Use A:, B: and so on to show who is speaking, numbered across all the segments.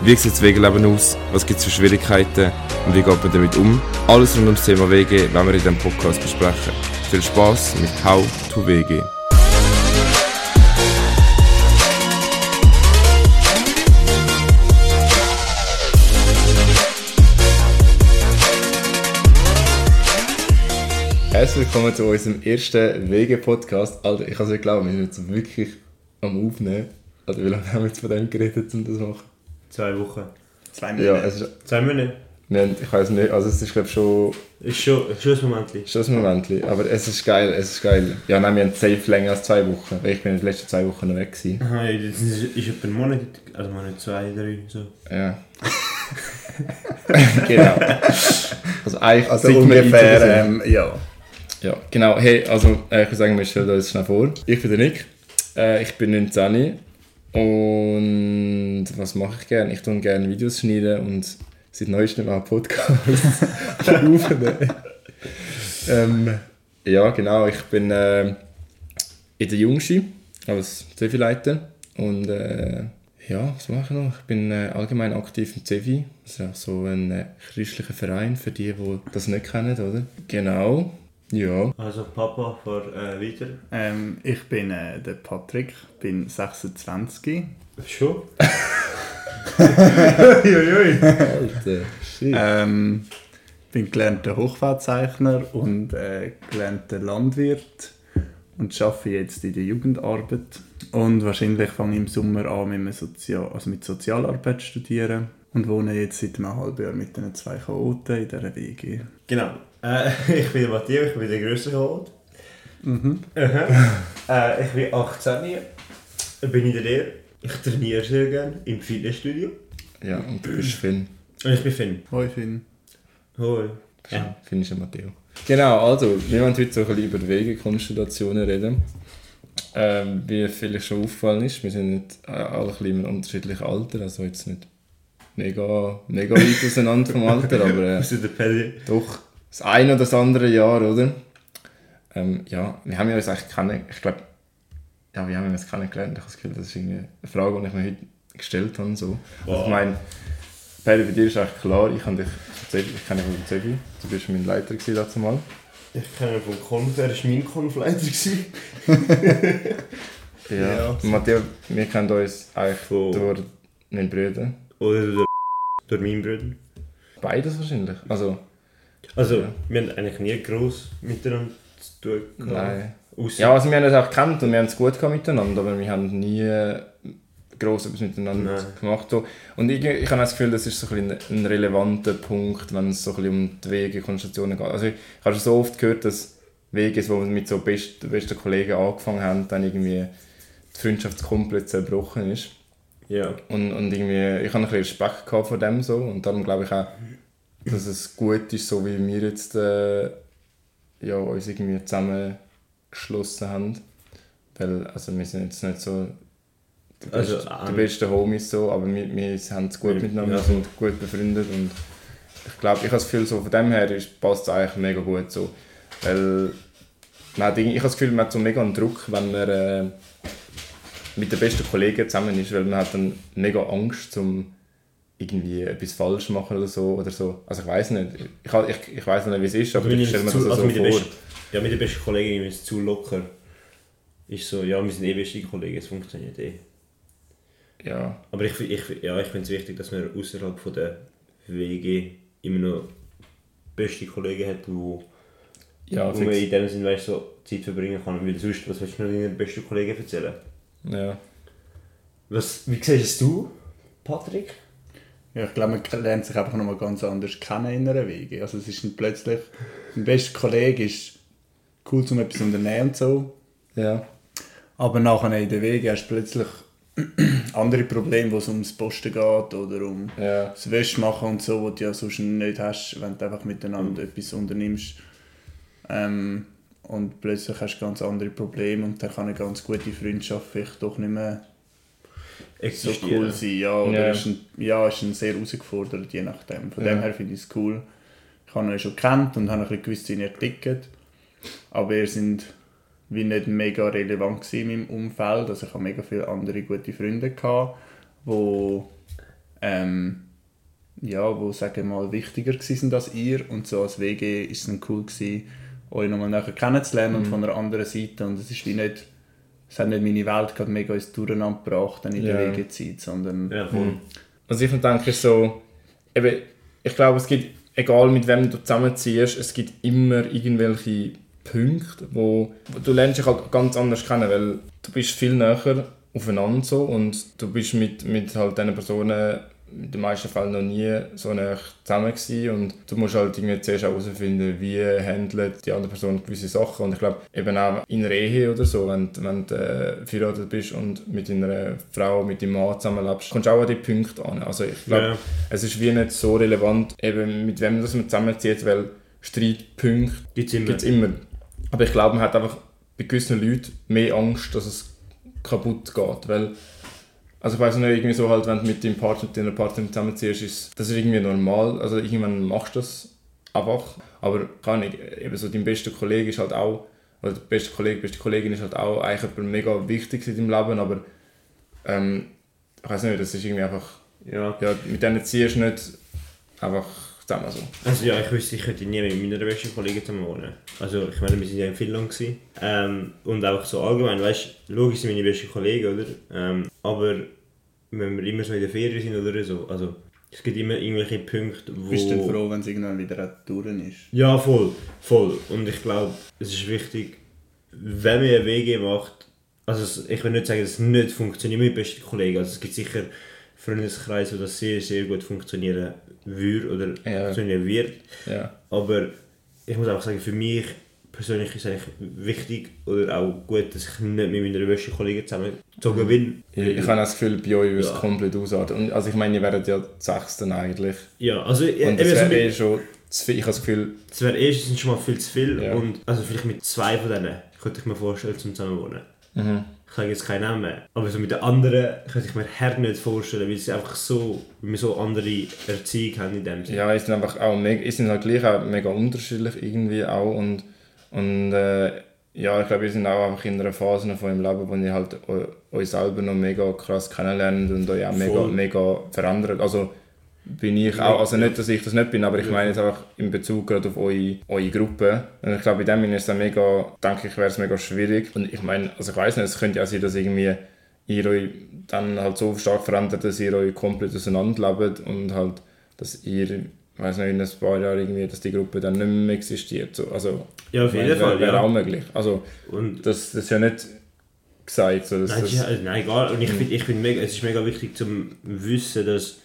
A: Wie sieht das Wegeleben aus? Was gibt es für Schwierigkeiten? Und wie geht man damit um? Alles rund ums Thema WG werden wir in diesem Podcast besprechen. Viel Spaß mit How to WG. Herzlich willkommen zu unserem ersten WG-Podcast. Alter, ich kann es nicht glauben, wir sind jetzt wirklich am Aufnehmen. Alter, wie lange haben wir jetzt von dem geredet, um das zu machen?
B: Zwei Wochen.
C: Zwei
A: Ja,
C: Minuten.
A: es ist,
B: Zwei Monate.
A: wir haben, ich weiß nicht, also es ist glaube ich schon,
B: Ist schon, schon ein Moment.
A: schon ein Moment, aber es ist geil, es ist geil. Ja, nein, wir haben safe länger als zwei Wochen, weil ich bin die letzten zwei Wochen noch weg gewesen.
B: Aha, ja, das ist, ist etwa ein Monat, also Monat zwei, drei, so.
A: Ja. genau. Also eigentlich
C: Also ungefähr, ähm, ja.
A: Ja, genau. Hey, also äh, ich würde sagen, wir stellen uns schnell vor. Ich bin der Nick, äh, ich bin 19 und was mache ich gerne? Ich tue gerne Videos schneiden und seit neuestem auch Podcasts aufnehmen. ähm, ja, genau. Ich bin äh, in der Jungschi als Zevi-Leiter und äh, ja, was mache ich noch? Ich bin äh, allgemein aktiv im Zevi. Das ist auch so ein äh, christlicher Verein für die, die das nicht kennen, oder? Genau. Ja.
B: Also Papa vor äh, weiter.
C: Ähm, ich bin äh, der Patrick, bin 26.
B: Schon? Uiuiui.
A: Alter, shit.
C: Ähm, bin gelernter Hochbauzeichner und äh, gelernter Landwirt und arbeite jetzt in der Jugendarbeit. Und wahrscheinlich fange ich im Sommer an mit, Sozial also mit Sozialarbeit zu studieren und wohne jetzt seit einem halben Jahr mit den zwei Chaoten in dieser WG.
B: Genau. Äh, ich bin Matthias, ich bin der grösste Chaot. Mhm. äh, ich bin 18, bin in der Lehre. Ich trainiere sehr gerne im Fitnessstudio.
A: Ja, und du bist Finn.
B: Und ich bin Finn.
C: Hoi Finn.
B: Hoi.
A: Ja. Finn ist ja Matteo. Genau, also, wir wollen heute so ein bisschen über Wegekonstellationen reden. Ähm, wie vielleicht schon aufgefallen ist, wir sind nicht äh, alle ein bisschen im unterschiedlichen Alter, also jetzt nicht mega, mega weit auseinander vom Alter, aber äh, doch das ein oder das andere Jahr, oder? Ähm, ja, wir haben ja uns eigentlich kennen, ich glaube, ja, wie haben wir uns kennengelernt? Ich habe das Gefühl, das ist irgendwie eine Frage, die ich mir heute gestellt habe. So. Also, ich
B: Wow.
A: meine, Peri, bei dir ist eigentlich klar, ich, dich, ich kenne dich von Zevi, du bist mein Leiter dazu mal.
B: Ich kenne ihn vom Konf, er war mein Konfleiter.
A: Ja.
C: Ja.
A: Matteo, wir kennen uns eigentlich
B: Von-
A: durch meinen Brüder.
B: Oder der durch meinen Bruder.
A: Beides wahrscheinlich. Also,
B: Also,
A: Ja.
B: wir haben eigentlich nie gross miteinander zu tun gehabt.
A: nein.
B: Ausser-
A: Ja, also wir haben uns auch gekannt und wir haben es gut gehabt miteinander, aber wir haben nie gross etwas miteinander
B: Nein.
A: gemacht. So. Und ich, ich habe das Gefühl, das ist so ein, ein relevanter Punkt, wenn es so ein um die Wegekonstellationen geht. Also ich, ich habe schon so oft gehört, dass Wege, die mit so best, besten Kollegen angefangen haben, dann irgendwie die Freundschaft komplett zerbrochen ist.
B: Ja.
A: Und, und irgendwie, ich habe ein bisschen Respekt gehabt vor dem so und darum glaube ich auch, dass es gut ist, so wie wir jetzt äh, ja, uns irgendwie zusammengeschlossen haben. Weil, also wir sind jetzt nicht so die,
B: Also,
A: best, die besten Homies so, aber wir, wir haben es gut
B: Ja,
A: miteinander,
B: ja.
A: wir sind gut befreundet und ich glaube, ich habe das Gefühl, so von dem her ist, passt es eigentlich mega gut so. Weil, nein, ich habe das Gefühl, man hat so mega einen Druck, wenn man äh, mit den besten Kollegen zusammen ist, weil man hat dann mega Angst, um irgendwie etwas falsch machen oder so. Oder so. Also ich weiß nicht, ich, ich, ich weiß nicht, wie es ist, aber
B: Wenn
A: ich stelle mir
B: zu-
A: das
B: also
A: so
B: mit den
A: vor.
B: besten- Ja, mit den besten Kollegen ist es zu locker. Ist so, ja, wir sind eh beste Kollegen, es funktioniert eh.
A: Ja,
B: Aber ich, ich, ja, ich finde es wichtig, dass man außerhalb von der WG immer noch beste Kollegen hat, wo,
A: ja,
B: wo man in dem Sinne weißt, so Zeit verbringen kann. Weil sonst, was willst du noch deinen besten Kollegen erzählen?
A: ja.
B: Was, wie siehst du, Patrick?
C: Ja, ich glaube, man lernt sich einfach nochmal ganz anders kennen in einer Wege. Also es ist dann plötzlich, ein bester Kollege ist cool, um etwas unternehmen und so.
A: ja.
C: Aber nachher in der Wege hast du plötzlich andere Probleme, wo es ums Posten geht oder um
A: Ja.
C: das Wäsche machen und so, was du ja sonst nicht hast, wenn du einfach miteinander etwas unternimmst. Ähm, und plötzlich hast du ganz andere Probleme und dann kann eine ganz gute Freundschaft vielleicht doch nicht mehr so cool sein. Ja, oder
A: Ja.
C: Ist ein, ja, ist ein sehr herausgefordert, je nachdem. Von
A: Ja.
C: dem her finde ich es cool. Ich habe ihn schon gekannt und habe ein bisschen gewusst, wie er tickt. Aber wir sind wie nicht mega relevant in meinem Umfeld. Also ich habe mega viele andere gute Freunde gehabt, wo ähm, ja, wo sagen wir mal wichtiger sind als ihr und so als WG ist es dann cool gewesen, euch nochmal nachher kennenzulernen und von einer anderen Seite und es ist wie nicht es hat nicht meine Welt gerade mega ins Durcheinander gebracht in der
A: Ja.
C: WG-Zeit, sondern
B: Ja, voll.
A: Also ich denke so, eben, ich glaube, es gibt, egal mit wem du zusammenziehst, es gibt immer irgendwelche Punkte, wo, wo du lernst dich halt ganz anders kennen, weil du bist viel näher aufeinander so und du bist mit, mit halt diesen Personen in den meisten Fällen noch nie so nah zusammen gewesen und du musst halt irgendwie zuerst auch herausfinden, wie handelt die andere Person gewisse Sachen und ich glaube eben auch in einer Ehe oder so, wenn, du- wenn du äh, verheiratet bist und mit einer Frau, mit deinem Mann zusammenlebst, kommst du auch an die Punkte an. Also ich glaube,
B: Ja.
A: es ist wie nicht so relevant, eben mit wem das man zusammenzieht, weil Streitpunkte
B: immer.
A: gibt es immer. Aber ich glaube, man hat einfach bei gewissen Leuten mehr Angst, dass es kaputt geht, weil also ich weiß nicht, irgendwie so halt, wenn du mit deinem Partner, mit deiner Partnerin zusammenziehst, ist das ist irgendwie normal, also irgendwann machst du das einfach, aber kann nicht, eben so dein bester Kollege ist halt auch, oder der beste Kollege, beste Kollegin ist halt auch eigentlich jemand mega wichtig in deinem Leben, aber ähm, ich weiß nicht, das ist irgendwie einfach,
B: Ja.
A: ja, mit denen ziehst du nicht einfach zusammen so.
B: Also ja, ich wüsste, ich könnte nie mit meiner besten Kollegin zusammen wohnen. Also ich meine, wir sind ja in Finnland gewesen. Ähm, und auch so allgemein, weißt du, logisch sind meine besten Kollegen, oder? Ähm, aber wenn wir immer so in der Ferien sind oder so, also es gibt immer irgendwelche Punkte, wo...
C: bist du dann froh, wenn es irgendwann wieder durch ist.
B: Ja, voll, voll. Und ich glaube, es ist wichtig, wenn man eine WG macht, also ich will nicht sagen, dass es nicht funktioniert mit besten Kollegen, also es gibt sicher Freundeskreise, wo das sehr, sehr gut funktionieren würde oder
A: Ja.
B: funktionieren wird,
A: Ja.
B: aber ich muss auch sagen, für mich persönlich ist es eigentlich wichtig oder auch gut, dass ich nicht mit meiner besten Kollegin zusammengezogen bin.
A: Ich, ich habe das Gefühl, bei euch würde es
B: Ja.
A: komplett ausarten. Und, also ich meine, ihr werdet ja die Sechsten eigentlich.
B: Ja, also
A: Und das wäre eh schon zu viel. Ich habe das Gefühl,
B: Es wäre erstens schon mal viel zu viel
A: Ja.
B: und also vielleicht mit zwei von denen könnte ich mir vorstellen zum zusammenwohnen.
A: mhm.
B: Ich sage jetzt keinen Namen, aber so mit den anderen könnte ich mir her nicht vorstellen, weil sie einfach so, wir so andere Erziehung haben in dem Sinne.
A: ja, es sind einfach auch mega, es sind halt gleich auch mega unterschiedlich irgendwie auch. Und, und äh, ja, ich glaube, wir sind auch einfach in einer Phase von eurem Leben, wo ihr halt eu- euch selber noch mega krass kennenlernt und euch auch mega,
B: Voll.
A: mega verändert. Also bin ich auch, also nicht, dass ich das nicht bin, aber ich
B: Ja.
A: meine jetzt einfach in Bezug gerade auf eure, eure Gruppe. Und ich glaube, in dem Sinne ist es dann mega, denke ich, wäre es mega schwierig. Und ich meine, also ich weiß nicht, es könnte ja auch sein, dass irgendwie ihr euch dann halt so stark verändert, dass ihr euch komplett auseinanderlebt und halt, dass ihr, ich weiß nicht, in ein paar Jahren irgendwie, dass die Gruppe dann nicht mehr existiert. So, also,
B: Ja, auf jeden
A: meine,
B: Fall,
A: Wäre
B: ja.
A: auch möglich. Also,
B: Und
A: das, das ist ja nicht gesagt. So, dass
B: nein,
A: das,
B: ja, nein, egal. Und ich finde, ich find mega, es ist mega wichtig zu wissen, dass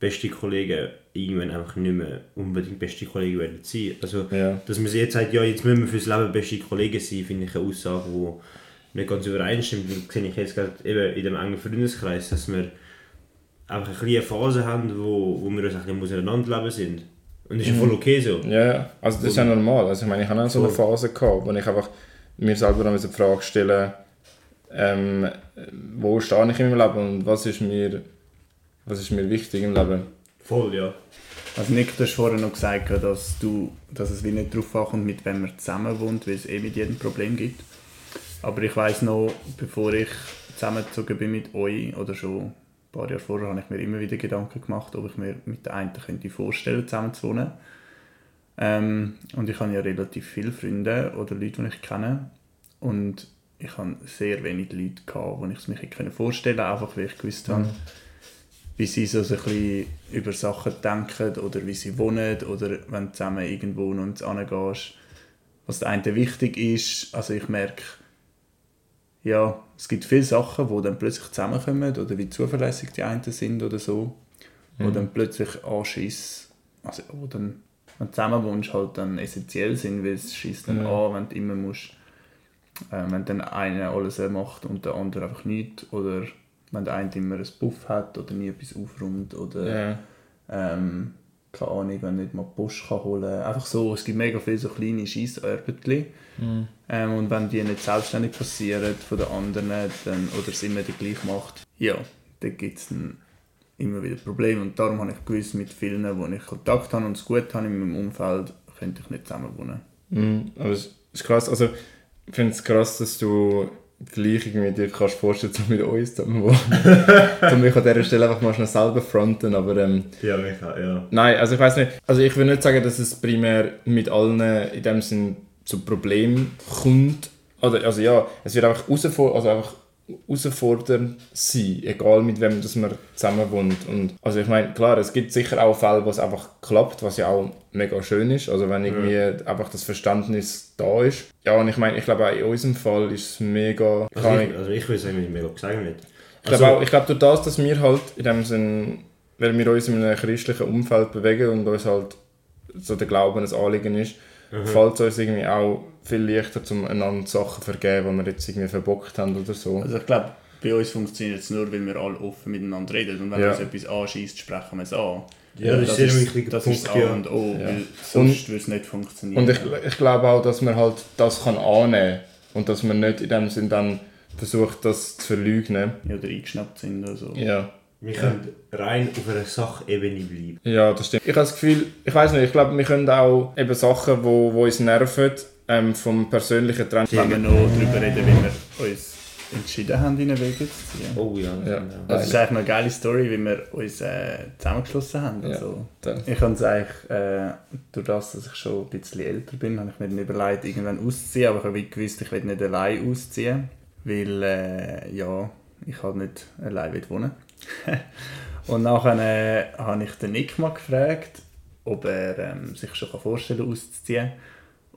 B: beste Kollegen irgendwann einfach nicht mehr unbedingt beste Kollegen werden sein. Also,
A: ja.
B: dass man jetzt sagt, ja, jetzt müssen wir fürs Leben beste Kollegen sein, finde ich eine Aussage, die nicht ganz übereinstimmt. Das sehe ich jetzt gerade eben in dem engen Freundeskreis, dass wir einfach eine kleine Phase haben, wo, wo wir uns ein bisschen auseinanderleben sind. Und das ist ja voll okay so.
A: Ja, also das ist ja normal. Also ich meine, ich hatte auch so eine. Phase, gehabt, wo ich einfach mir selber noch die Frage stelle, ähm, wo stehe ich in meinem Leben und was ist mir, was ist mir wichtig im Leben.
B: Voll, ja.
C: Also Nick, du hast vorhin noch gesagt, dass, du, dass es wie nicht darauf ankommt, mit wem man zusammen wohnt, weil es eh mit jedem Problem gibt. Aber ich weiß noch, bevor ich zusammengezogen bin mit euch, oder schon ein paar Jahre vorher, habe ich mir immer wieder Gedanken gemacht, ob ich mir mit der einen könnte vorstellen zusammen zu wohnen. Ähm, und ich habe ja relativ viele Freunde oder Leute, die ich kenne. Und ich habe sehr wenig Leute, gehabt, die ich es mir vorstellen konnte, einfach weil ich gewusst habe, wie sie so, so ein bisschen über Sachen denken oder wie sie wohnen oder wenn du zusammen irgendwo noch angehst, was der eine wichtig ist. Also ich merke, ja, es gibt viele Sachen, die dann plötzlich zusammenkommen oder wie zuverlässig die einen sind oder so, wo dann plötzlich Anschiss, also wo dann, wenn du zusammen wohnst, halt dann essentiell sind, weil es schießt dann
A: Ja.
C: an, wenn du immer musst, äh, wenn dann einer alles macht und der andere einfach nichts oder wenn der eine immer ein Buff hat oder nie etwas aufräumt oder
A: Ja.
C: ähm, keine Ahnung, wenn nicht mal die Post kann holen kann. Einfach so, es gibt mega viele so kleine Scheissarbeitchen. Ähm, und wenn die nicht selbstständig passieren von den anderen dann, oder es immer der gleich macht, ja, dann gibt es immer wieder Probleme. Und darum habe ich gewusst, mit vielen, wo ich Kontakt habe und es gut habe in meinem Umfeld, könnte ich nicht zusammen wohnen.
A: Mhm, aber es ist krass, also ich finde es krass, dass du gleich irgendwie dir kannst vorstellen, um mit uns zu wohnen. um mich an dieser Stelle einfach mal schnell selber fronten, aber ähm,
B: Ja, Micha, ja.
A: Nein, also ich weiß nicht. Also ich will nicht sagen, dass es primär mit allen in dem Sinn zu Problemen kommt. Oder, also ja, es wird einfach, herausfor also einfach herausfordernd sein, egal mit wem dass man zusammen wohnt. Und, also ich meine, klar, es gibt sicher auch Fälle, wo es einfach klappt, was ja auch mega schön ist. Also wenn irgendwie einfach das Verständnis da ist. Ja, und ich meine, ich glaube auch in unserem Fall ist es mega...
B: Also ich, also ich will sagen, ich mega sagen nicht.
A: ich glaube auch, ich glaube durch das, dass wir halt in dem Sinn, weil wir uns in einem christlichen Umfeld bewegen und uns halt so der Glauben ein Anliegen ist, fällt es uns irgendwie auch viel leichter, um einander Sachen zu vergeben, die wir jetzt irgendwie verbockt haben oder so.
C: Also ich glaube, bei uns funktioniert es nur, weil wir alle offen miteinander reden. Und wenn
A: Ja.
C: uns etwas anschießt, sprechen wir es an.
B: Ja, das ist sehr ein wichtiger
C: Das
B: Punkt,
C: ist das A und O,
A: Ja.
C: weil sonst würde es nicht funktionieren.
A: Und ich, ich glaube auch, dass man halt das kann annehmen kann und dass man nicht in dem Sinn dann versucht, das zu verleugnen.
C: ja, oder eingeschnappt sind oder so.
A: Ja.
B: Wir können rein auf einer Sachebene bleiben.
A: Ja, das stimmt. Ich habe das Gefühl, ich weiß nicht, ich glaube, wir können auch eben Sachen, wo, wo uns nerven, ähm, vom persönlichen Trend.
C: Wenn wir noch darüber reden, wie wir uns entschieden haben, in einen Weg zu ziehen.
B: Oh ja.
A: Ja.
C: Das ist eigentlich eine geile Story, wie wir uns äh, zusammengeschlossen haben.
A: Ja.
C: Also,
A: Dann.
C: ich habe es eigentlich, äh, durch das, dass ich schon ein bisschen älter bin, habe ich mir dann überlegt, irgendwann auszuziehen, aber ich habe gewusst, ich will nicht allein ausziehen, weil, äh, ja, ich halt nicht allein will wohnen Und nachher äh, habe ich den Nick mal gefragt, ob er ähm, sich schon vorstellen kann, auszuziehen.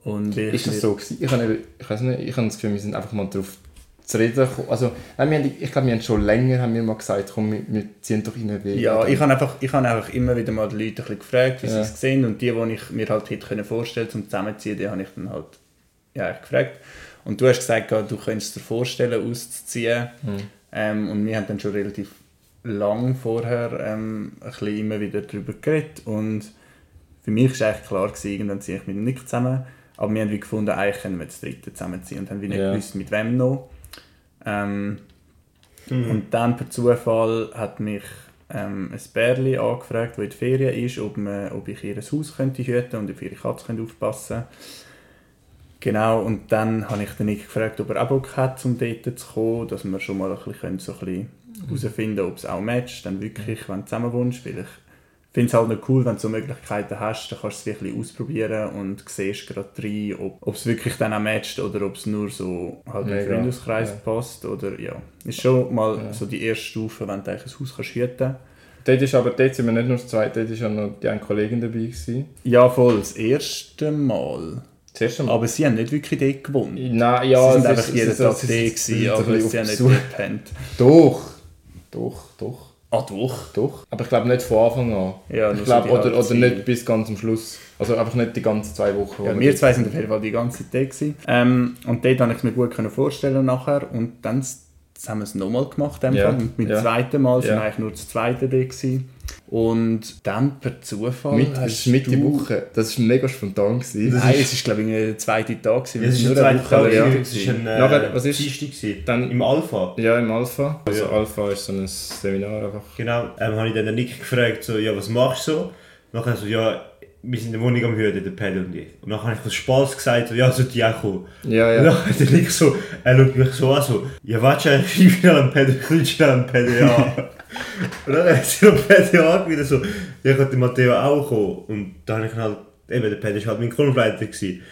C: Und
A: Ist das so gewesen? Ich habe, ich weiß nicht, ich habe das Gefühl, wir sind einfach mal darauf zu reden gekommen. Also, nein, wir haben, ich glaube, wir haben schon länger haben wir mal gesagt, komm, wir, wir ziehen doch in den Weg.
C: Ja, ich habe einfach, ich habe einfach immer wieder mal die Leute ein bisschen gefragt, wie
A: Ja.
C: sie es sehen und die, die ich mir halt hätte können vorstellen zum Zusammenziehen, die habe ich dann halt ja, gefragt. Und du hast gesagt, ja, du könntest dir vorstellen, auszuziehen.
A: Mhm.
C: Ähm, und wir haben dann schon relativ lang vorher ähm, ein bisschen immer wieder darüber geredet und für mich war eigentlich klar, gewesen, irgendwann ziehe ich mit Nick zusammen. Aber wir haben wie gefunden, eigentlich können wir das dritte zusammenziehen. Und haben wie nicht
A: Ja.
C: gewusst, mit wem noch. Ähm, und dann per Zufall hat mich ähm, ein Bärli angefragt, das in der Ferien ist, ob, man, ob ich ihr Haus könnte hüten und auf ihre Katze könnte aufpassen Genau, und dann habe ich den Nick gefragt, ob er auch Bock hat, um dort zu kommen, dass wir schon mal ein bisschen, können, so ein bisschen herausfinden ob es auch matcht, dann wirklich, wenn du zusammen wohnst, weil ich finde es halt noch cool, wenn du so Möglichkeiten hast, dann kannst du es wirklich ausprobieren und siehst gerade rein, ob, es wirklich dann auch matcht oder ob es nur so halt im Freundeskreis
A: ja.
C: passt oder ja. Ist schon mal
A: Ja.
C: so die erste Stufe, wenn du eigentlich ein Haus kannst hüten
A: Dort ist aber, dort sind wir nicht nur das zweite, dort war ja noch die eine Kollegin dabei. Gewesen.
C: Ja, voll, das erste Mal.
A: Das erste Mal.
C: Aber sie haben nicht wirklich dort gewohnt.
A: Nein, ja,
C: sie sind einfach
A: ist-
C: jeden
A: ist-
C: Tag
A: ist- es
C: gewesen,
A: ist
C: aber sie haben nicht dort gepennt.
A: Doch, doch, doch,
C: Ah, doch.
A: doch. Aber ich glaube nicht von Anfang an.
C: Ja,
A: ich glaube, oder, oder nicht bis ganz zum Schluss. Also einfach nicht die ganzen zwei Wochen. wo
C: Ja,
A: wir
C: zwei sind auf jeden Fall die ganze Zeit da gewesen. Ähm, und dort konnte ich mir gut vorstellen nachher. Und dann s- haben wir es nochmal gemacht.
A: Ja,
C: mit
A: ja.
C: dem zweiten Mal sind
A: Ja.
C: wir eigentlich nur das zweite da gewesen. Und dann per Zufall
A: Mit,
C: hast
A: es ist Mitte
C: du-
A: Woche. Das war mega spontan. Gewesen.
C: Nein, es ist glaube ich der zweite Tag. gewesen.
B: Ja, es ist
C: nur
B: der
C: eine
B: zweite
C: Woche
B: Tag,
C: länger
B: ja. es ist
C: gewesen.
B: ein äh,
A: Nachher, was ist-
B: Dienstag.
A: Dann-
B: Im Alpha.
A: Ja, im Alpha. Also
B: Ja.
A: Alpha ist so ein Seminar einfach.
B: Genau, ähm, habe ich dann den Nick gefragt, so, ja, was machst du so? Nachher so, ja, wir sind in der Wohnung am Hüten, der Pedro und ich. Und dann habe ich aus Spaß gesagt, so, ja, sollte ich auch kommen.
A: Ja,
B: Und
A: ja.
B: dann hat der Nick so, er schaut mich so an, so, ja, warte, ich schreibe schnell am Pedro, ich rufe schnell am Pedro an. und dann hat sie noch Pedro angewiesen, so, ja, könnte Matteo auch kommen. Und dann habe ich halt, eben, der Pedro war halt mein gewesen.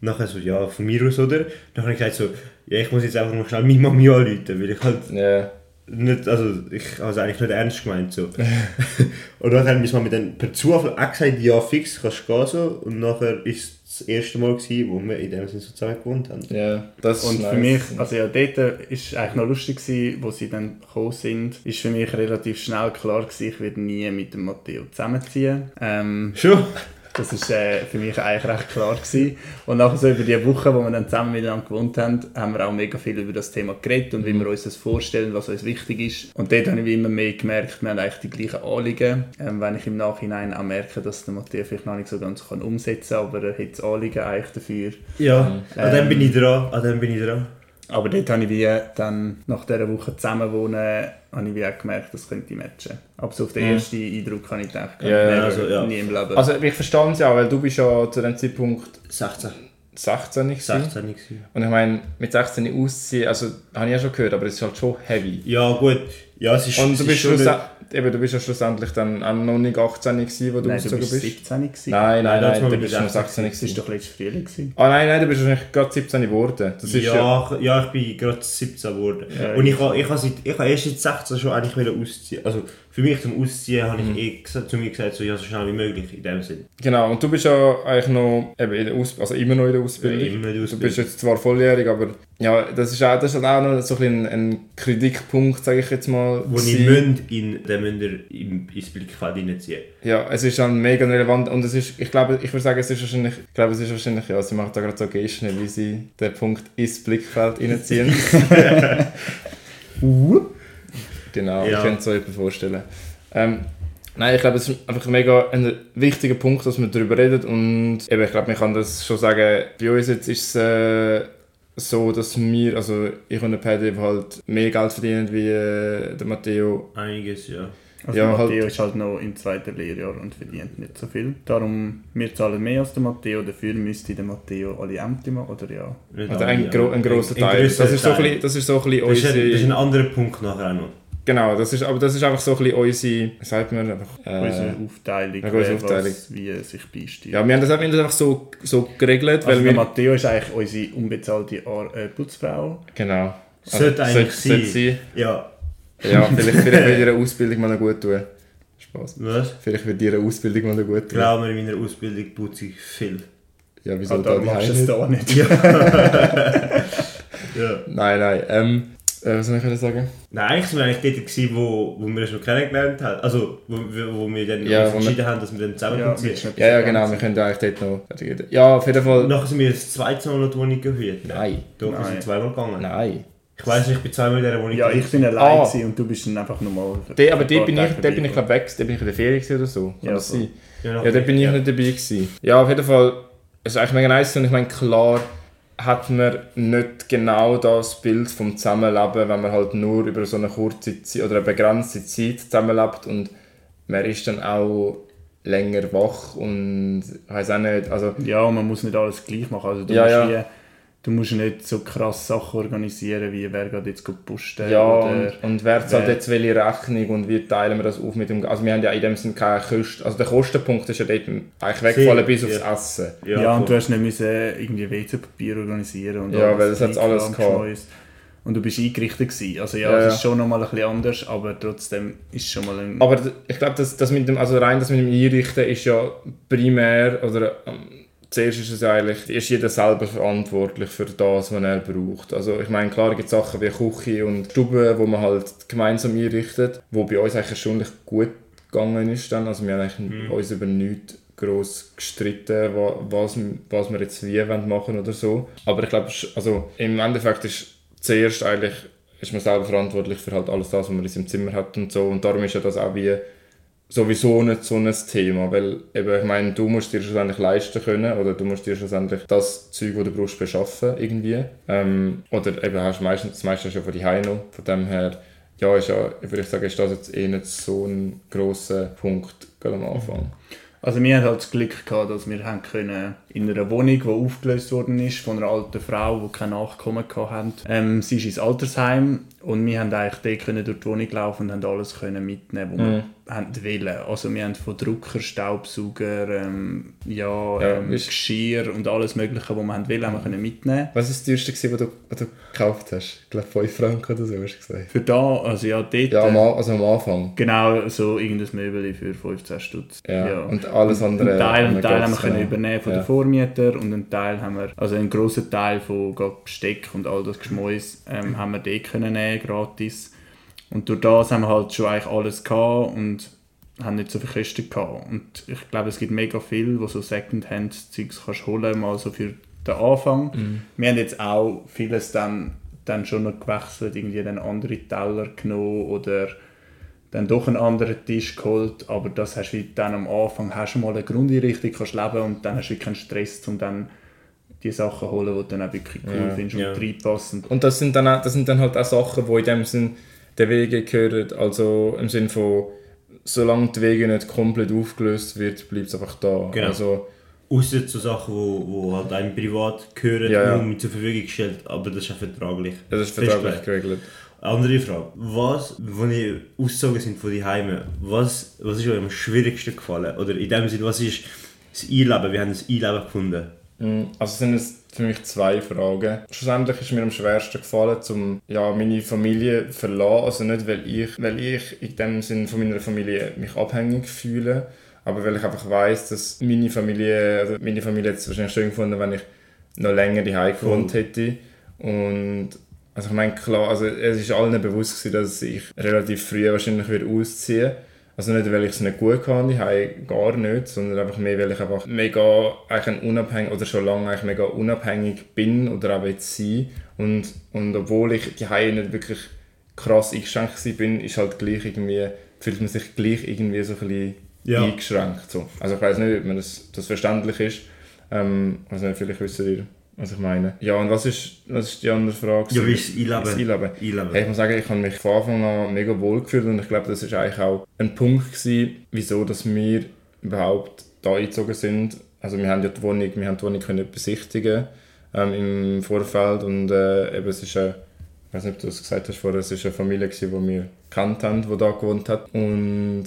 B: Und nachher so, ja, von mir aus, oder? Dann habe ich gesagt so, ja, ich muss jetzt einfach noch schnell meine Mami anrufen, weil ich halt
A: ja.
B: Nicht, also ich habe es eigentlich nicht ernst gemeint so. und dann haben wir mal mit denen per Zufall auch gesagt, ja fix, kannst du gehen so. Und nachher ist es das erste Mal gewesen, wo wir in dem Sinne so zusammen gewohnt haben.
A: Ja, das
C: Und
A: ist
C: für
A: nice.
C: mich, also ja, dort ist eigentlich noch lustig gewesen, wo sie dann gekommen sind, ist für mich relativ schnell klar gewesen, ich werde nie mit dem Matteo zusammenziehen. Ähm,
B: Schon?
C: Das ist äh, für mich eigentlich recht klar gewesen. Und nachher so über die Woche, wo wir dann zusammen miteinander gewohnt haben, haben wir auch mega viel über das Thema geredet und wie wir uns das vorstellen, was uns wichtig ist. Und dort habe ich wie immer mehr gemerkt, wir haben eigentlich die gleichen Anliegen. Ähm, wenn ich im Nachhinein auch merke, dass der Matteo vielleicht noch nicht so ganz kann umsetzen kann, aber er hat das Anliegen eigentlich dafür.
B: Ja,
C: Mhm.
B: an dem
C: Ähm,
B: bin ich dran, an dem bin ich dran.
C: Aber dort habe ich wie dann nach dieser Woche zusammenwohnen, habe ich wie auch gemerkt, das könnte matchen. Aber so auf den ersten Eindruck kann ich gedacht,
A: Ja,
C: never,
B: also, ja.
C: nie im Leben.
A: Also ich verstehe es ja, weil du bist ja zu dem Zeitpunkt
B: 16.
A: 16 gewesen.
B: 16 gewesen.
A: Und ich meine, mit 16 ausziehen, also habe ich ja schon gehört, aber es ist halt schon heavy.
B: Ja gut, ja es ist,
A: Und
B: es
A: du
B: ist
A: bist,
B: nicht-
A: eben, du bist ja schlussendlich dann auch noch nicht 18 gewesen, wo du
C: Nein, du
A: ausgezogen
C: bist
A: bist.
C: 17 gewesen.
A: Nein, nein,
B: Nein,
A: nein, du bist schon
B: 16
A: 16
C: Das war
A: gewesen.
C: doch letztes Frühling. Gewesen.
A: Ah nein, nein, du bist wahrscheinlich gerade 17 geworden. Das ist ja...
B: ja, ich- ja, ich bin gerade 17 geworden.
C: Ja,
B: und ich
C: ich-
B: habe ich ha seit- ich ha erst seit 16 schon eigentlich wieder ausziehen. Also für mich zum Ausziehen habe
A: Mhm.
B: ich eh gesagt, zu mir gesagt, so, ja, so schnell wie möglich in dem Sinn.
A: Genau, und du bist ja eigentlich noch eben in der Aus also immer noch in der Ausbildung.
B: Ja, immer noch in der
A: Du
B: Ausbildung.
A: bist jetzt zwar volljährig, aber ja, das ist, auch, das ist auch noch so ein, ein Kritikpunkt, sage ich jetzt mal.
B: Wo ich münd in den im, ins Blickfeld reinziehen.
A: Ja, es ist dann mega relevant und es ist, ich glaube, ich würde sagen, es ist wahrscheinlich, ich glaube, es ist wahrscheinlich, ja, sie macht da gerade so Gesten, wie sie den Punkt ins Blickfeld reinziehen. genau, ich
B: Ja.
A: könnte es so etwas vorstellen. Ähm, nein, ich glaube, es ist einfach mega ein wichtiger Punkt, dass man darüber redet und eben, ich glaube, man kann das schon sagen, bei uns jetzt ist es äh, so, dass wir, also ich und der Paddy halt mehr Geld verdienen wie äh, der Matteo.
B: Einiges, ja.
C: Also
A: Ja,
C: der
A: halt-
C: Matteo ist halt noch im zweiten Lehrjahr und verdient nicht so viel. Darum, wir zahlen mehr als der Matteo, dafür müsste der Matteo alle Ämter machen, oder ja?
B: Alle,
A: ein, gro ein grosser
B: ein
A: Teil.
B: grösserer
A: Das ist, so ein
B: Teil.
A: bisschen, das ist so ein bisschen
B: Das ist, ein, das ist ein anderer Punkt nachher auch noch.
A: Genau, das ist, aber das ist einfach so ein bisschen unsere... Sagt man? Einfach,
C: Unsere
A: äh,
C: Aufteilung,
A: ja, unsere Aufteilung.
C: Was, wie er sich beisteuert.
A: ja, wir haben das, wir haben das einfach so, so geregelt,
C: also
A: weil wir...
C: Matteo ist eigentlich unsere unbezahlte Ar äh, Putzfrau.
A: Genau.
B: Sollte eigentlich
A: sollte-
B: sein.
A: sollte
B: Ja,
A: sein. Ja, vielleicht, vielleicht würde ihre Ausbildung mal noch gut tun. Spaß.
B: was?
A: Vielleicht würde ihre Ausbildung mal noch gut tun.
B: Glaub mir, in meiner Ausbildung putze ich viel.
A: Ja, wieso
C: Ah,
A: da
C: machst du es
A: nicht?
C: da nicht.
B: Ja.
A: Nein, nein. Ähm, äh, was soll ich sagen?
B: Nein, eigentlich sind wir eigentlich dort, gewesen, wo, wo wir uns noch kennengelernt haben. Also, wo, wo wir dann
A: Ja,
B: uns
A: wo wir-
B: entschieden haben, dass wir dann zusammen
C: Ja,
A: Ja, ja, genau. Wir können eigentlich dort noch. Ja, auf jeden Fall...
B: Nachher sind wir das zweite Mal noch die Wohnung gehütet.
A: Nein.
B: Doch, wir sind zweimal gegangen.
A: Nein.
B: Ich weiss nicht, ich bin zweimal in dieser Wohnung
C: Ja, ich bin allein
A: Ah.
C: und du bist dann einfach nochmal...
A: De, aber dort bin ich, dort bin ich weg, dort bin ich in der Ferien gewesen oder so. Kann
C: Ja,
A: das sein?
B: Ja,
A: Ja, da bin ich nicht dabei gewesen. Ja, auf jeden Fall, es ist eigentlich mega nice und ich meine, klar hat man nicht genau das Bild vom Zusammenleben, wenn man halt nur über so eine kurze Zeit oder eine begrenzte Zeit zusammenlebt und man ist dann auch länger wach und ich weiß auch nicht, also
C: Ja, man muss nicht alles gleich machen. Also du,
A: Ja, ja.
C: Du musst nicht so krass Sachen organisieren, wie wer geht jetzt posten
A: ja
C: oder...
A: und, und wer zahlt
C: wer-
A: jetzt welche Rechnung und wie teilen wir das auf mit dem, also wir haben ja in dem Sinne keine Kosten, also der Kostenpunkt ist ja dort eigentlich weggefallen bis aufs
B: ja.
A: Essen.
C: Ja,
B: Ja,
C: und du hast nicht müssen irgendwie WC-Papier organisieren und
A: Ja, weil das hat's alles gehabt.
C: Und du bist eingerichtet gewesen. Also ja,
A: Ja,
C: es ist schon nochmal ein bisschen anders, aber trotzdem ist es schon mal ein...
A: Aber ich glaube, das, das mit dem, also rein das mit dem Einrichten ist ja primär, oder ähm, zuerst ist es eigentlich, ist jeder selber verantwortlich für das, was er braucht. Also ich meine, klar gibt es Sachen wie Küche und Stube, wo man halt gemeinsam einrichtet, wo bei uns eigentlich erstaunlich gut gegangen ist dann. Also wir haben eigentlich uns über nichts gross gestritten, wa- was, was wir jetzt wie wollen machen oder so. Aber ich glaube, also im Endeffekt ist zuerst eigentlich ist man selber verantwortlich für halt alles das, was man in seinem Zimmer hat und so. Und darum ist ja das auch wie sowieso nicht so ein Thema, weil eben, ich meine, du musst dir schlussendlich leisten können oder du musst dir schlussendlich das Zeug, das du brauchst, beschaffen irgendwie. Ähm, oder eben hast du meistens, das meiste ja von die noch. Von dem her, ja, ist ja, würde ich sagen, ist das jetzt eh nicht so ein grosser Punkt gerade am Anfang.
C: Also wir hatten halt das Glück gehabt, dass wir haben können in einer Wohnung, die aufgelöst worden ist von einer alten Frau, die kein Nachkommen hatte. Ähm, sie ist ins Altersheim und wir haben eigentlich dort können durch die Wohnung laufen und haben alles können mitnehmen, was
A: Mhm.
C: wir wollen. Also wir haben von Drucker, Staubsauger, ähm, ja,
A: Ja,
C: ähm, Geschirr und alles mögliche, was wir haben wollen, haben wir können mitnehmen.
A: Was war das teuerste, gewesen, was du, was du gekauft hast? Ich glaube 5 Franken oder so, hast du gesagt.
C: Für da, also ja, dort...
A: Ja, am,
C: äh,
A: also am Anfang.
C: Genau, so irgendein Möbel für 15 Stutz.
A: Ja. Und alles andere...
C: Einen Teil, einen
A: haben
C: Teil haben wir können übernehmen von
A: Ja.
C: den Vormietern und einen Teil haben wir, also einen grossen Teil von Besteck und all das Geschmäus ähm, haben wir dort können nehmen, gratis. Und durch das haben wir halt schon eigentlich alles gehabt und haben nicht so viel Kosten gehabt. Und ich glaube, es gibt mega viel, wo so Secondhand-Zeugs kannst holen, mal so für den Anfang.
A: Mhm.
C: Wir haben jetzt auch vieles dann, dann schon noch gewechselt, irgendwie dann andere Teller genommen oder dann doch einen anderen Tisch geholt, aber das hast du dann am Anfang hast du mal eine Grundeinrichtung, kannst leben und dann hast du keinen Stress, um dann die Sachen zu holen, die du dann auch wirklich cool
A: Ja.
C: findest und
B: Ja.
C: reinpassen.
A: Und das sind dann, auch, das sind dann halt auch Sachen, die in dem Sinn den Wege gehören. Also im Sinn von, solange die Wege nicht komplett aufgelöst wird, bleibt es einfach da.
B: Genau.
A: Also,
B: Außer so Sachen, wo, wo halt einem privat gehören,
A: Ja, ja.
B: nur mit zur Verfügung gestellt, aber das ist ja vertraglich.
A: Das ist vertraglich geregelt.
B: Andere Frage. Was, wenn ihr ausgezogen sind von die Heime, was, was ist euch am schwierigsten gefallen? Oder in dem Sinne, was ist das Einleben? Wir haben das Einleben gefunden.
A: Mm, Also sind es für mich zwei Fragen. Schlussendlich ist mir am schwersten gefallen, zum ja, meine Familie zu verlassen. Also nicht, weil ich, weil ich in dem Sinn von meiner Familie mich abhängig fühle, aber weil ich einfach weiß, dass meine Familie, also meine Familie es wahrscheinlich schön gefunden, wenn ich noch länger daheim gewohnt hätte. Und also ich meine, klar, also es ist allen bewusst gewesen, dass ich relativ früh wahrscheinlich würde ausziehen also nicht, weil ich es nicht gut kann, daheim gar nicht, sondern einfach mehr, weil ich einfach mega eigentlich unabhängig, oder schon lange eigentlich mega unabhängig bin oder auch jetzt sein. Und, und obwohl ich daheim nicht wirklich krass eingeschränkt war, bin, ist halt gleich irgendwie, fühlt man sich gleich irgendwie so ein bisschen
B: Ja.
A: eingeschränkt. So. Also ich weiß nicht, ob man das, das verständlich ist. Ähm, also vielleicht wisst ihr, was ich meine. Ja, und was ist, was ist die andere Frage?
B: Ja, wie ist das Einleben?
A: Das Einleben.
B: Einleben.
A: Hey, ich muss sagen, ich habe mich von Anfang an mega wohl gefühlt und ich glaube, das ist eigentlich auch ein Punkt gewesen, wieso dass wir überhaupt da eingezogen sind. Also wir haben ja die Wohnung, wir haben die Wohnung können besichtigen ähm, im Vorfeld und äh, eben es ist eine, ich weiß nicht, ob du das gesagt hast vorher, es ist eine Familie gewesen, die wir kennt haben, die da gewohnt hat und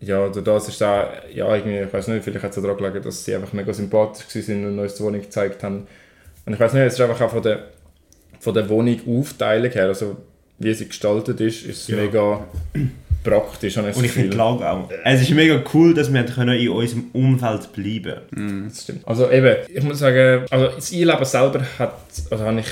A: ja, durch das ist auch, ja, irgendwie, ich weiß nicht, vielleicht hat es daran gelegen, dass sie einfach mega sympathisch waren und uns die Wohnung gezeigt haben. Und ich weiß nicht, es ist einfach auch von der, von der Wohnung Aufteilung her, also wie sie gestaltet ist, ist es
B: Ja.
A: mega praktisch.
B: Und ich finde die
A: Gefühl.
B: Lage auch. Es ist mega cool, dass wir können in unserem Umfeld bleiben
A: Das stimmt. Also eben, ich muss sagen, also das Einleben selber hat, also habe ich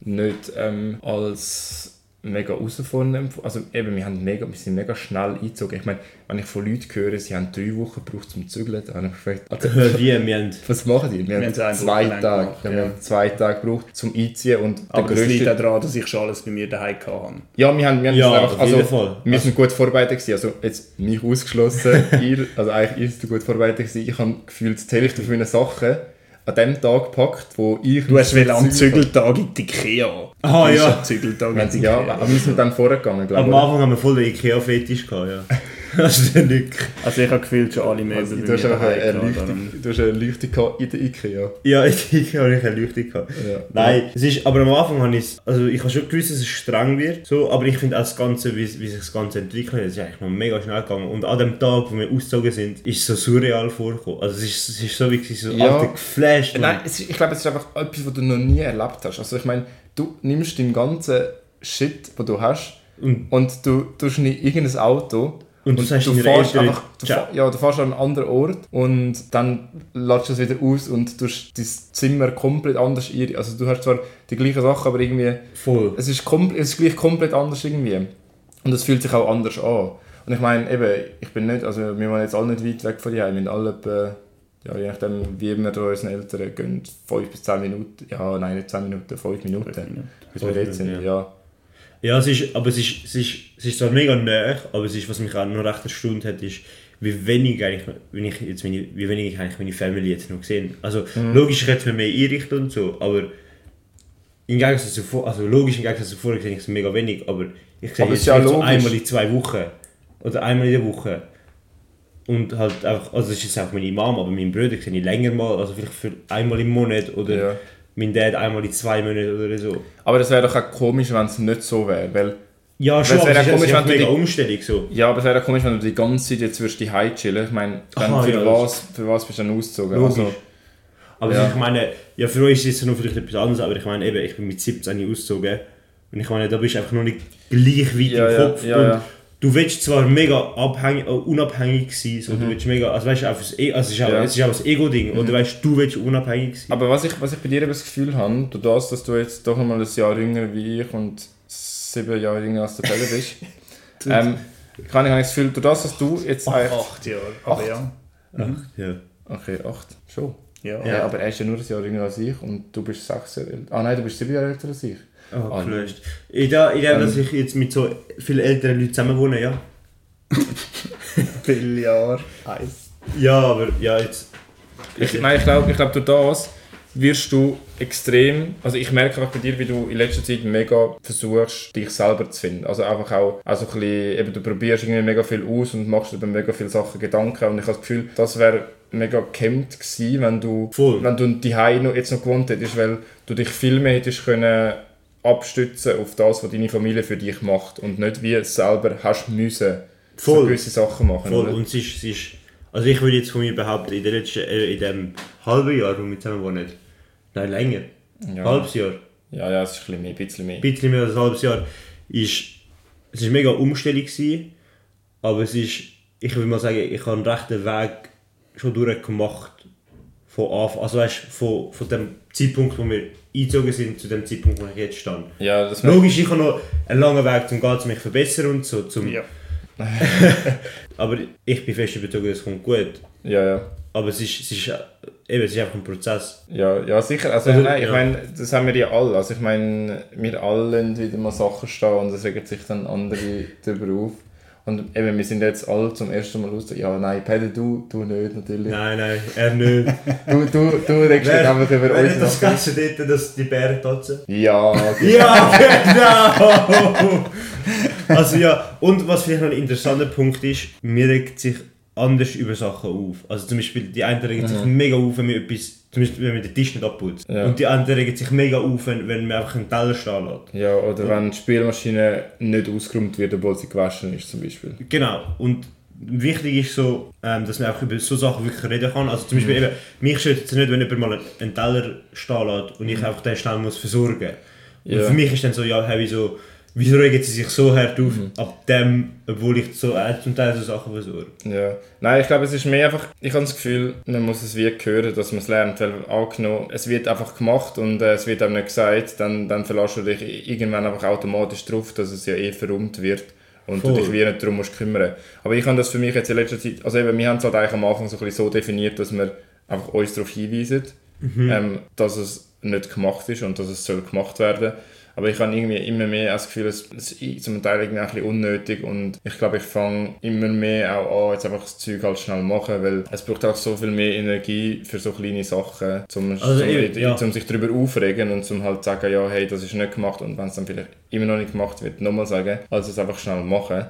A: nicht ähm, als mega herausfordernd. Also eben, wir, haben mega, wir sind mega schnell eingezogen. Ich meine, wenn ich von Leuten höre, sie haben drei Wochen gebraucht zum Zügeln, dann habe ich gefragt, also,
B: Wie, wir haben...
A: was machen die? Wir, haben
C: haben
A: zwei Tage,
C: gemacht,
A: wir
C: ja.
A: haben zwei Tage gebraucht zum Einziehen und
C: Aber
A: der
C: das liegt auch daran, dass ich schon alles bei mir daheim hatte.
A: Ja, wir haben, wir haben
B: Ja,
A: das einfach, also,
B: Fall.
A: wir sind gut vorbereitet gewesen. Also jetzt mich ausgeschlossen, ihr, also eigentlich ihr seid gut vorbereitet gewesen. Ich habe gefühlt die Hälfte von meinen Sachen an dem Tag gepackt, wo ich...
C: Du hast will am Zügeltag in die Ikea.
B: Ah, ja.
C: am Zügeltag in die
A: ja,
C: Ikea.
A: aber wir sind dann vorgegangen, glaube
B: Am
A: ich.
B: Anfang haben wir voll den Ikea-Fetisch gehabt, ja. Das ist der Nick.
C: Also ich habe gefühlt schon alle Möbel
A: Also, du, hast einfach eine
C: darum-
A: du hast eine Erleuchtung gehabt in der Ikea.
B: Ja, in Ikea habe ich eine Leuchtung gehabt.
A: Ja.
B: Nein, es ist, aber am Anfang habe ich es- also ich habe schon gewusst, dass es streng wird, so, aber ich finde auch das Ganze, wie, wie sich das Ganze entwickelt, es ist eigentlich noch mega schnell gegangen und an dem Tag, wo wir ausgezogen sind, ist es so surreal vorgekommen. Also es ist, es ist so wie so
A: Ja.
B: Alter, geflasht. Mann.
A: Nein, es ist, ich glaube, es ist einfach etwas, was du noch nie erlebt hast. Also ich meine, du nimmst den ganzen Shit, den du hast,
B: Und-
A: und du tust nicht irgendein Auto
B: Und du sagst
A: du fährst
B: Eltern,
A: einfach, du, fa- ja, du fährst an einen anderen Ort und dann lädst du es wieder aus und tust dein Zimmer komplett anders ein. Also du hast zwar die gleichen Sachen, aber irgendwie
B: Voll.
A: es ist, es ist gleich komplett anders irgendwie. Und es fühlt sich auch anders an. Und ich meine, eben, ich bin nicht, also wir waren jetzt alle nicht weit weg von dir, wir sind alle ja, je nachdem, wie wir da unseren Eltern gehen, 5 bis 10 Minuten, ja, nein, nicht 10 Minuten, 5 Minuten, bis wir
B: Fünf
A: dort sind,
B: Minuten,
A: ja.
B: Ja, es ist, aber es ist, es ist, es ist zwar mega nah, aber es ist, was mich auch noch recht erstaunt hat, ist, wie wenig eigentlich, wenn ich jetzt meine, wie wenig ich eigentlich meine Family jetzt noch gesehen. Also
A: Mhm.
B: logisch ich hätte mir mehr einrichten und so, aber im Gegensatz zu vor, also logisch im Gegensatz zu vorher sehe ich es mega wenig, aber ich sehe
A: Aber es
B: jetzt
A: ja
B: so einmal in zwei Wochen oder einmal in der Woche. Und halt einfach, also das ist jetzt auch meine Mom, aber meinen Bruder sehe ich länger mal, also vielleicht für einmal im Monat oder
A: Ja.
B: Mein Dad einmal in zwei Monaten oder so.
A: Aber es wäre doch auch komisch, wenn es nicht so wäre, weil
B: Ja, schon,
A: wäre
B: aber es ist,
A: komisch, wenn du
B: mega
A: die-
B: Umstellung so.
A: Ja, aber es wäre komisch, wenn du die ganze Zeit jetzt würdest die Hause chillen. Ich meine,
B: Aha,
A: für,
B: ja,
A: was, für was bist du dann ausgezogen?
B: Logisch.
A: Also,
B: Aber
A: Ja.
B: ich meine, ja für euch ist es noch vielleicht etwas anderes, aber ich meine eben, ich bin mit 17 ausgezogen und ich meine, da bist du einfach noch nicht gleich weit
A: Ja,
B: im Kopf
A: ja.
B: Du willst zwar mega abhängig, äh, unabhängig sein, so, du willst mega, also weißt du, auch fürs e also es ist auch,
A: Mhm. Ja. Mhm.
B: es ist auch das Ego-Ding, oder weißt du, du willst unabhängig sein.
A: Aber was ich, was ich bei dir eben das Gefühl habe, durch das, dass du jetzt doch nochmal ein Jahr jünger wie ich und sieben Jahre jünger als der Pelle bist, ähm, kann ich, habe ich das Gefühl, durch das, dass du jetzt eigentlich...
C: Acht Jahre. Aber ja.
B: Ja.
A: Okay, acht. Schon.
C: Ja.
A: Ja. aber er ist ja nur ein Jahr jünger als ich und du bist sechs Jahre älter. Ah nein, du bist sieben Jahre älter als ich.
B: Oh, gelöscht. In dem
A: Ähm.
B: dass ich jetzt mit so vielen älteren Leuten zusammen wohne, ja.
C: Viele Jahre. Eins.
B: Ja, aber ja, jetzt...
A: Ich, nein, ich glaube, ich glaub, durch das wirst du extrem, also ich merke einfach bei dir, wie du in letzter Zeit mega versuchst, dich selber zu finden. Also einfach auch, also ein bisschen, eben du probierst irgendwie mega viel aus und machst über mega viele Sachen Gedanken und ich habe das Gefühl, das wäre mega gehemmt gewesen, wenn du,
B: Voll.
A: wenn du die noch jetzt noch gewohnt hättest, weil du dich viel mehr hättest können abstützen auf das, was deine Familie für dich macht und nicht wie selber hast müssen so
B: Voll.
A: gewisse Sachen machen.
B: Voll.
A: oder?
B: Und es ist, es ist, also ich würde jetzt von mir behaupten, in, der letzten, äh, in dem halben Jahr, wo wir zusammen wohnen, nein, länger,
A: ja.
B: halbes Jahr,
A: ja, ja, es ist ein bisschen mehr, ein bisschen mehr.
B: ein bisschen mehr als ein halbes Jahr, ist, es ist mega Umstellung gewesen, aber es ist, ich würde mal sagen, ich habe einen rechten Weg schon durchgemacht von Anfang, also weißt, von, von dem Zeitpunkt, wo wir eingezogen sind, zu dem Zeitpunkt, wo ich jetzt stand.
A: Ja, das
B: Logisch, ich habe noch einen langen Weg zum Gehen, um mich zu verbessern und so, zum,
C: Ja.
B: aber ich bin fest überzeugt, es kommt gut.
A: Ja, ja.
B: Aber es ist, es ist, eben, es ist einfach ein Prozess.
A: Ja, ja, sicher. Also,
B: Also,
A: nein, ich
B: ja.
A: meine, das haben wir ja alle. Also, ich meine, wir alle wieder mal Sachen stehen und es regen sich dann andere darüber auf. Und eben, wir sind jetzt alle zum ersten Mal aus. Ja, nein, Pedro, du, du nicht, natürlich.
B: Nein, nein, er nicht.
A: Du, du, du regst dich einfach über uns
B: das gegessen dort, dass die Bären tatzen?
A: Ja,
B: Ja, genau! also ja, und was vielleicht noch ein interessanter Punkt ist, mir regt sich anders über Sachen auf. Also zum Beispiel, die einen regen sich mega auf, wenn man etwas, zum Beispiel, wenn man den Tisch nicht abputzt.
A: Ja.
B: Und die anderen regen sich mega auf, wenn, wenn man einfach einen Teller stehen lässt.
A: ja, oder wenn die Spielmaschine nicht ausgeräumt wird, obwohl sie gewaschen ist, zum Beispiel.
B: Genau. Und wichtig ist so, ähm, dass man einfach über so Sachen wirklich reden kann. Also zum Beispiel eben, mich stört es nicht, wenn jemand mal einen Teller stehen lässt und ich einfach den schnell muss versorgen. Und
A: Ja.
B: für mich ist dann so, ja, hey, wieso, wieso regen sie sich so hart auf, ab dem, obwohl ich so, äh, zum Teil so Sachen versorge.
A: Ja. Nein, ich glaube, es ist mehr einfach, ich habe das Gefühl, man muss es wie hören, dass man es lernt, weil angenommen, es wird einfach gemacht und äh, es wird einem nicht gesagt, dann, dann verlässt du dich irgendwann einfach automatisch drauf, dass es ja eh verräumt wird und
B: Voll.
A: du dich wie nicht darum musst kümmern. Aber ich habe das für mich jetzt in letzter Zeit, also eben, wir haben es halt eigentlich am Anfang so, ein bisschen so definiert, dass wir einfach uns darauf hinweisen, ähm, dass es nicht gemacht ist und dass es soll gemacht werden aber ich habe irgendwie immer mehr das Gefühl, es ist zum Teil irgendwie ein bisschen unnötig und ich glaube, ich fange immer mehr auch an, jetzt einfach das Zeug halt schnell machen, weil es braucht auch so viel mehr Energie für so kleine Sachen, zum,
B: Also ja.
A: sich darüber aufregen und zum halt sagen, ja, hey, das ist nicht gemacht und wenn es dann vielleicht immer noch nicht gemacht wird, nochmal sagen, also es einfach schnell machen.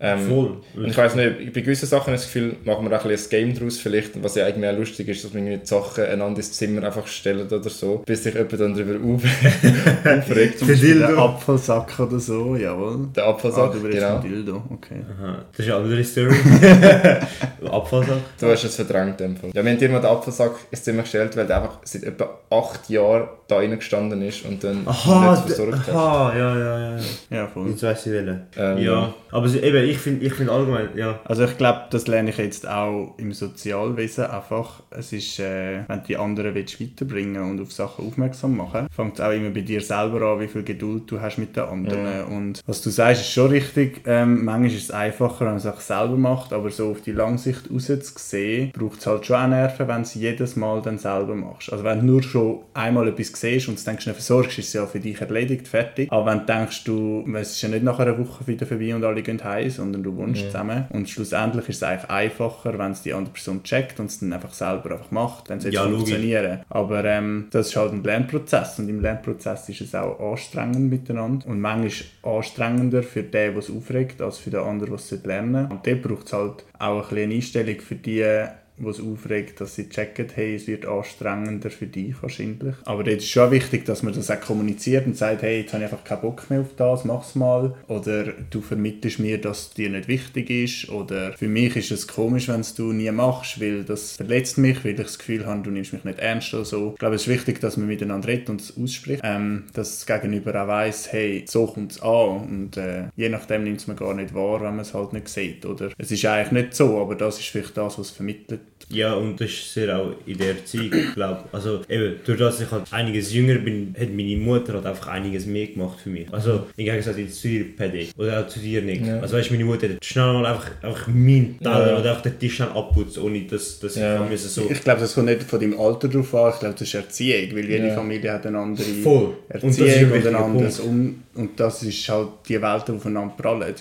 A: Ähm,
B: Voll.
A: und ich weiß nicht, bei gewissen Sachen habe ich das Gefühl, machen wir auch ein bisschen ein Game daraus vielleicht, was ja eigentlich auch lustig ist, dass man irgendwie die Sachen einander ins Zimmer einfach stellt oder so, bis sich jemand dann darüber auf aufregt.
C: Zum Beispiel
B: Dildo.
C: der Apfelsack oder so, jawohl.
A: Der
C: Ah,
A: Abfallsack,
C: du
A: genau.
C: ein Dildo, okay.
B: Aha, das ist eine andere Story. Abfallsache.
A: Du hast es verdrängt. in dem Fall. Ja, wir haben dir mal den Apfelsack ins Zimmer gestellt, weil der einfach seit etwa acht Jahren da reingestanden ist und dann
B: Aha,
A: nicht versorgt hat.
B: aha, ja, ja, ja.
C: Ja, voll.
B: Jetzt weiss ich welchen.
A: Ähm,
B: ja, aber eben, ich finde ich find allgemein, ja.
C: Also ich glaube, das lerne ich jetzt auch im Sozialwesen einfach. Es ist, äh, wenn du die anderen willst weiterbringen und auf Sachen aufmerksam machen, fängt es auch immer bei dir selber an, wie viel Geduld du hast mit den anderen. Und was du sagst, ist schon richtig. Ähm, manchmal ist es einfacher, wenn man es auch selber macht, aber so auf die Langsicht raus zu sehen, braucht es halt schon auch Nerven, wenn du es jedes Mal dann selber machst. Also wenn du nur schon einmal etwas siehst und denkst, du versorgst, ist es ja für dich erledigt, fertig. Aber wenn du denkst, du, es ist ja nicht nach einer Woche wieder vorbei und alle gehen heim, sondern du wohnst zusammen. Und schlussendlich ist es eigentlich einfacher, wenn es die andere Person checkt und es dann einfach selber einfach macht, dann sollte
B: Ja,
C: es
B: logisch.
C: funktionieren. Aber ähm, das ist halt ein Lernprozess und im Lernprozess ist es auch anstrengend miteinander und manchmal anstrengender für den, der es aufregt, als für den anderen, der es lernen sollte. Und dort braucht es halt auch ein bisschen eine Einstellung für die, es aufregt, dass sie checken, hey, es wird anstrengender für dich wahrscheinlich. Aber dort ist schon wichtig, dass man das auch kommuniziert und sagt, hey, jetzt habe ich einfach keinen Bock mehr auf das, mach's mal. Oder du vermittelst mir, dass es dir nicht wichtig ist. Oder für mich ist es komisch, wenn es du nie machst, weil das verletzt mich, weil ich das Gefühl habe, du nimmst mich nicht ernst oder so. Ich glaube, es ist wichtig, dass man miteinander redet und es ausspricht. Ähm, dass das Gegenüber auch weiss, hey, so kommt es an. Und äh, je nachdem nimmt es man gar nicht wahr, wenn man es halt nicht sieht. Oder es ist eigentlich nicht so, aber das ist vielleicht das, was vermittelt.
B: Ja, und das ist sehr auch in der Zeit, ich glaube. Also eben, durch das ich halt einiges jünger bin, hat meine Mutter halt einfach einiges mehr gemacht für mich. Also im Gegensatz jetzt zu dir, Paddy. Oder auch zu dir, Nick.
A: Ja.
B: Also weißt du, meine Mutter hat schnell mal einfach, einfach meinen Teller
A: Ja.
B: oder einfach den Tisch schnell abputzt, ohne dass, dass
A: Ja.
B: ich müssen so...
C: Ich glaube, das kommt nicht von deinem Alter drauf an, ich glaube, das ist Erziehung, weil jede
A: Ja.
C: Familie hat eine andere
B: Voll. Und das ist ein
C: Erziehung und,
B: wichtiger
C: ein anderes um und das ist halt die Welt, die aufeinander prallen.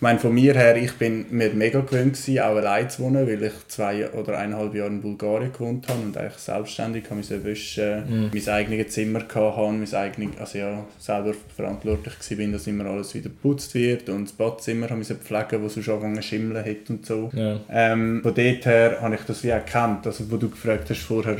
C: Ich Ich meine, von mir her, ich bin mir mega gewöhnt gewesen, auch allein zu wohnen, weil ich zwei oder eineinhalb Jahre in Bulgarien gewohnt habe und eigentlich selbstständig habe müssen wischen, mhm. mein eigenes Zimmer hatte, mein eigenes, also ja, selber verantwortlich war, dass immer alles wieder geputzt wird und das Badzimmer habe müssen pflegen, wo sonst angefangen schimmeln hat und so. Ja. Ähm, von dort her habe ich das wie erkannt, also wo du gefragt hast vorher,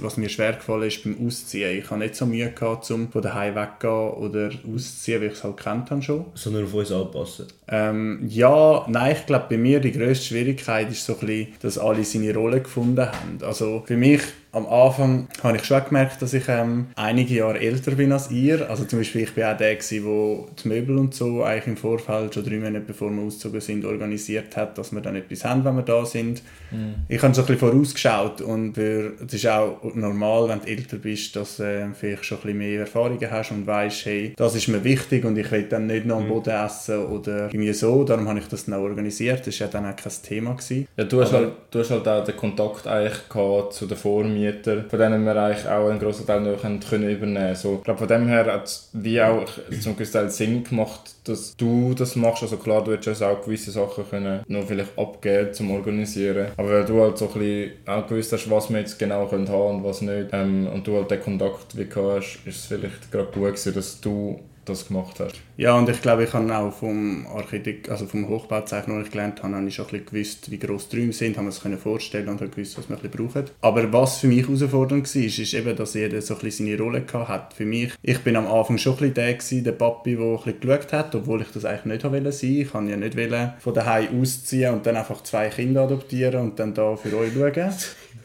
C: was mir schwer gefallen ist beim Ausziehen. Ich habe nicht so Mühe gehabt, um von daheim weggehen oder auszuziehen, weil ich es halt kennt habe schon.
B: Sondern auf uns anpassen?
C: Ähm, ja, nein, ich glaube, bei mir die grösste Schwierigkeit ist so ein bisschen, dass alle seine Rolle gefunden haben. Also für mich am Anfang habe ich schon gemerkt, dass ich ähm, einige Jahre älter bin als ihr. Also zum Beispiel, ich bin auch der, der die Möbel und so eigentlich im Vorfeld, schon drei Monate bevor wir ausgezogen sind, organisiert hat, dass wir dann etwas haben, wenn wir da sind. Mhm. Ich habe so ein bisschen vorausgeschaut und es ist auch normal, wenn du älter bist, dass du äh, vielleicht schon ein bisschen mehr Erfahrungen hast und weißt, hey, das ist mir wichtig und ich will dann nicht noch am mhm. Boden essen oder irgendwie so. Darum habe ich das dann auch organisiert. Das war ja dann auch kein Thema. Gewesen.
A: Ja, du hast, halt, du hast halt auch den Kontakt eigentlich gehabt zu der Vormieter Mieter, von denen wir eigentlich auch einen grossen Teil noch können übernehmen können. ich glaube, von dem her hat es wie auch zum gewissen Teil Sinn gemacht, dass du das machst. Also klar, du hättest auch gewisse Sachen können noch vielleicht abgeben zum Organisieren. Aber weil du halt so ein bisschen auch gewusst hast, was wir jetzt genau können haben und was nicht, ähm, und du halt den Kontakt wie hast, ist es vielleicht gerade gut gewesen, dass du das gemacht hast.
C: Ja, und ich glaube, ich habe auch vom Architekt, also vom Hochbauzeichner, den ich gelernt habe, habe ich schon ein bisschen gewusst, wie gross die Räume sind, habe mir das vorstellen und habe gewusst, was wir brauchen. Aber was für mich herausfordernd war, ist, ist eben, dass jeder so ein bisschen seine Rolle hatte. Für mich, ich bin am Anfang schon ein bisschen der, gewesen, der Papi, der ein bisschen geschaut hat, obwohl ich das eigentlich nicht wollte sein. Ich wollte ja nicht wollen, von daheim ausziehen und dann einfach zwei Kinder adoptieren und dann da für euch schauen.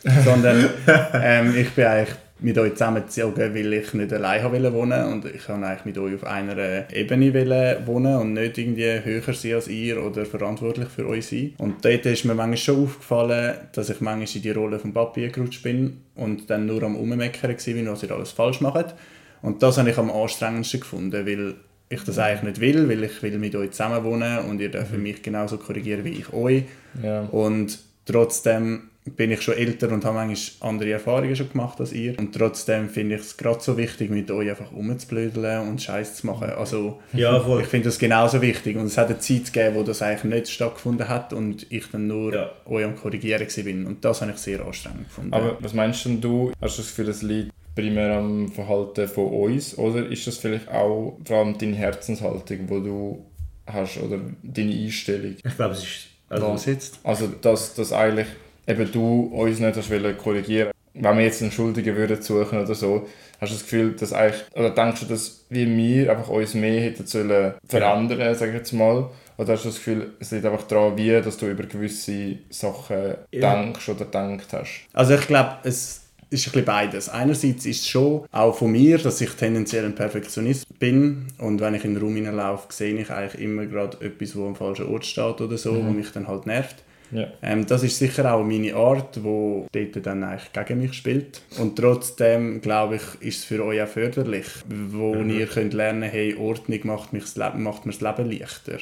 C: Sondern ähm, ich bin eigentlich mit euch zusammengezogen, weil ich nicht allein wohnen wollte und ich wollte eigentlich mit euch auf einer Ebene wohnen und nicht irgendwie höher sein als ihr oder verantwortlich für euch sein. Und dort ist mir manchmal schon aufgefallen, dass ich manchmal in die Rolle von Papi gerutscht bin und dann nur am Ummeckern war, was ihr alles falsch macht. Und das habe ich am anstrengendsten gefunden, weil ich das eigentlich nicht will, weil ich will mit euch zusammen wohnen und ihr dürft mhm. mich genauso korrigieren wie ich euch. Ja. Und trotzdem bin ich schon älter und habe manchmal andere Erfahrungen schon gemacht als ihr. Und trotzdem finde ich es gerade so wichtig, mit euch einfach rumzublödeln und Scheiß zu machen. Also ja, ich finde das genauso wichtig. Und es hat eine Zeit gegeben, wo das eigentlich nicht stattgefunden hat und ich dann nur ja. euch am Korrigieren bin. Und das habe ich sehr anstrengend gefunden.
A: Aber was meinst denn du? Hast du das Gefühl, das liegt primär am Verhalten von uns? Oder ist das vielleicht auch vor allem deine Herzenshaltung, die du hast oder deine Einstellung?
B: Ich glaube, es ist...
A: Also, was jetzt? Also, dass das eigentlich eben du uns nicht hast korrigieren wenn wir jetzt einen Schuldigen würden suchen oder so, hast du das Gefühl, dass eigentlich, oder denkst du, dass wir einfach uns mehr hätten sollen verändern, ja. sage ich jetzt mal, oder hast du das Gefühl, es liegt einfach daran, wie dass du über gewisse Sachen ja. denkst oder gedacht hast?
C: Also ich glaube, es ist ein bisschen beides. Einerseits ist es schon auch von mir, dass ich tendenziell ein Perfektionist bin und wenn ich in den Raum hineinlaufe, sehe ich eigentlich immer gerade etwas, wo am falschen Ort steht oder so, mhm. wo mich dann halt nervt. Ja. Ähm, das ist sicher auch meine Art, die dort dann eigentlich gegen mich spielt. Und trotzdem, glaube ich, ist es für euch auch förderlich, wo mhm. ihr könnt lernen hey, Ordnung macht, mich macht mir das Leben leichter.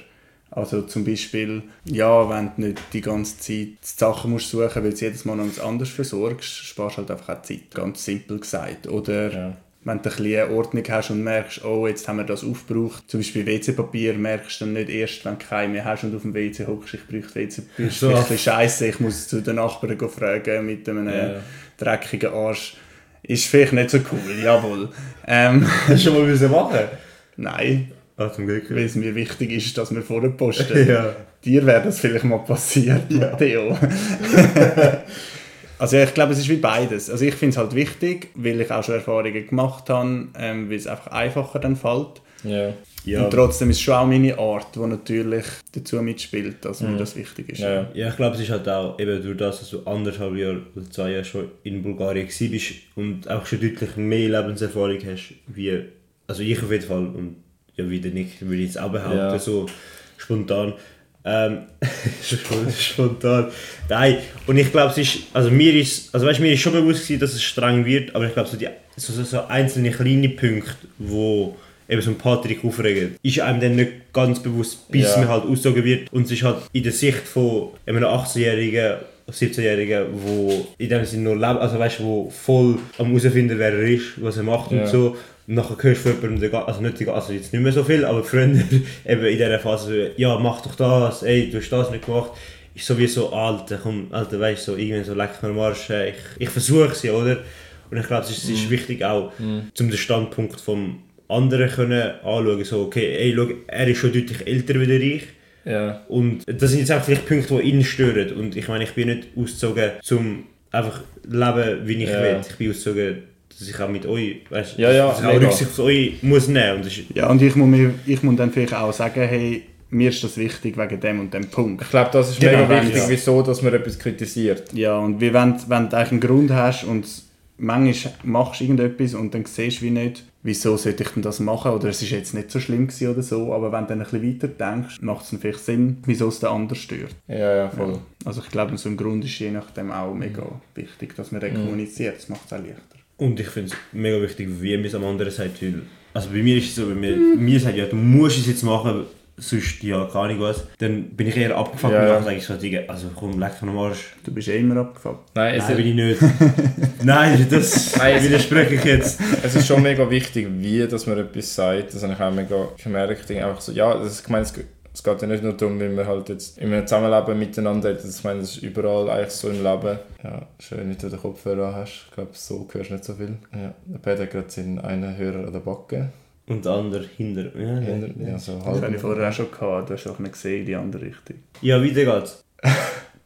C: Also zum Beispiel, ja, wenn du nicht die ganze Zeit Sachen musst suchen, weil du jedes Mal noch etwas anderes versorgst, sparst du halt einfach auch Zeit, ganz simpel gesagt. Oder ja wenn du ein bisschen Ordnung hast und merkst, oh, jetzt haben wir das aufgebraucht, zum Beispiel WC-Papier, merkst du dann nicht erst, wenn du keinen mehr hast und auf dem WC hockst, ich brauche WC-Papier, so. ist ein scheiße, ich muss zu den Nachbarn fragen mit einem ja. dreckigen Arsch. Ist vielleicht nicht so cool, jawohl. Ähm,
B: Hast du schon mal machen?
C: Nein.
B: Ah, zum Glück.
C: Weil es mir wichtig ist, dass wir vorher posten. ja. Dir wäre das vielleicht mal passiert, ja. Matteo. Also ich glaube, es ist wie beides. Also ich finde es halt wichtig, weil ich auch schon Erfahrungen gemacht habe, ähm, weil es einfach einfacher dann fällt. Yeah. Ja. Und trotzdem ist es schon auch meine Art, die natürlich dazu mitspielt, dass mhm. mir das wichtig ist.
B: Ja, ja ich glaube, es ist halt auch eben durch das, dass du anderthalb Jahre oder zwei Jahre schon in Bulgarien bist und auch schon deutlich mehr Lebenserfahrung hast, wie, also ich auf jeden Fall und ja, wieder nicht, würde ich jetzt auch behaupten, ja. so spontan. Ähm, spontan. Nein, und ich glaube, es ist, also mir ist, also weißt, mir ist schon bewusst gewesen, dass es streng wird, aber ich glaube, so, die, so, so, so einzelne kleine Punkte, wo eben so ein Patrick aufregen, ist einem dann nicht ganz bewusst, bis ja. man halt ausgezogen wird. Und es ist halt in der Sicht von einem 18-Jährigen 17-Jährigen, wo in dem Sinne nur leben, also weißt du, wo voll am herausfinden, wer er ist, was er macht
A: Ja.
B: und so. Und nachher hörst du von jemandem, also nicht, die- also jetzt nicht mehr so viel, aber früher eben in dieser Phase, ja mach doch das, ey, du hast das nicht gemacht. Ist sowieso, Alter, komm, Alter, weißt du, so, irgendwie so leck mir am Arsch, äh, ich, ich versuche es ja, oder? Und ich glaube, es ist, es ist wichtig auch, zum den Standpunkt vom anderen können anschauen, so, okay, ey, schau, er ist schon deutlich älter wie ich.
A: Ja.
B: Und das sind jetzt einfach vielleicht Punkte, die ihn stören. Und ich meine, ich bin nicht ausgezogen, zum einfach leben, wie ich
A: Ja.
B: will. Ich bin ausgezogen, dass ich auch mit euch, weißt,
A: Ja, ja,
B: dass ich auch. Rücksicht auf euch muss nehmen. Ist,
C: Ja, und ich muss, mir, ich muss dann vielleicht auch sagen, hey, mir ist das wichtig wegen dem und dem Punkt.
A: Ich glaube, das ist
B: Genau,
A: mega wichtig,
B: ja.
A: wieso dass man etwas kritisiert.
C: Ja, und wie wenn, wenn du eigentlich einen Grund hast und manchmal machst du irgendetwas und dann siehst du wie nicht, wieso sollte ich denn das machen oder es ist jetzt nicht so schlimm gewesen oder so, aber wenn du dann ein bisschen weiter denkst, macht es dann vielleicht Sinn, wieso es den anderen stört.
A: Ja, ja, voll.
C: Also ich glaube, so im Grund ist je nachdem auch mega wichtig, dass man dann kommuniziert, das macht es auch leichter.
B: und ich finde es mega wichtig, wie man es am anderen sagt. Weil, also bei mir ist es so, wenn mir, mir sagt, ja, du musst es jetzt machen, sonst, ja, keine Ahnung was, dann bin ich eher abgefuckt
A: Ja,
B: und dann sage ich so, Digga, also komm, leck mir am Arsch.
C: Du bist eh immer abgefuckt.
A: Nein, es,
B: Nein, bin ich nicht. Nein, das
A: Nein,
B: widerspreche ich jetzt.
A: es ist schon mega wichtig, wie dass man etwas sagt. Das habe ich auch mega gemerkt. Einfach so, ja, das ist, ich meine, es, es geht ja nicht nur darum, wie wir halt jetzt in einem Zusammenleben miteinander reden. Ich meine, das ist überall eigentlich so im Leben. Ja, schön, dass du den Kopfhörer hast. Ich glaube, so hörst du nicht so viel. Ja, der Peter hat gerade seinen einen Hörer an der Backe.
B: Und der andere hinter. Ja,
A: Hinter,
B: ja.
A: ja, so
C: Das
A: halb.
C: habe ich vorher auch schon gehabt, du hast auch nicht gesehen, in die andere Richtung.
B: ja weiter geht's.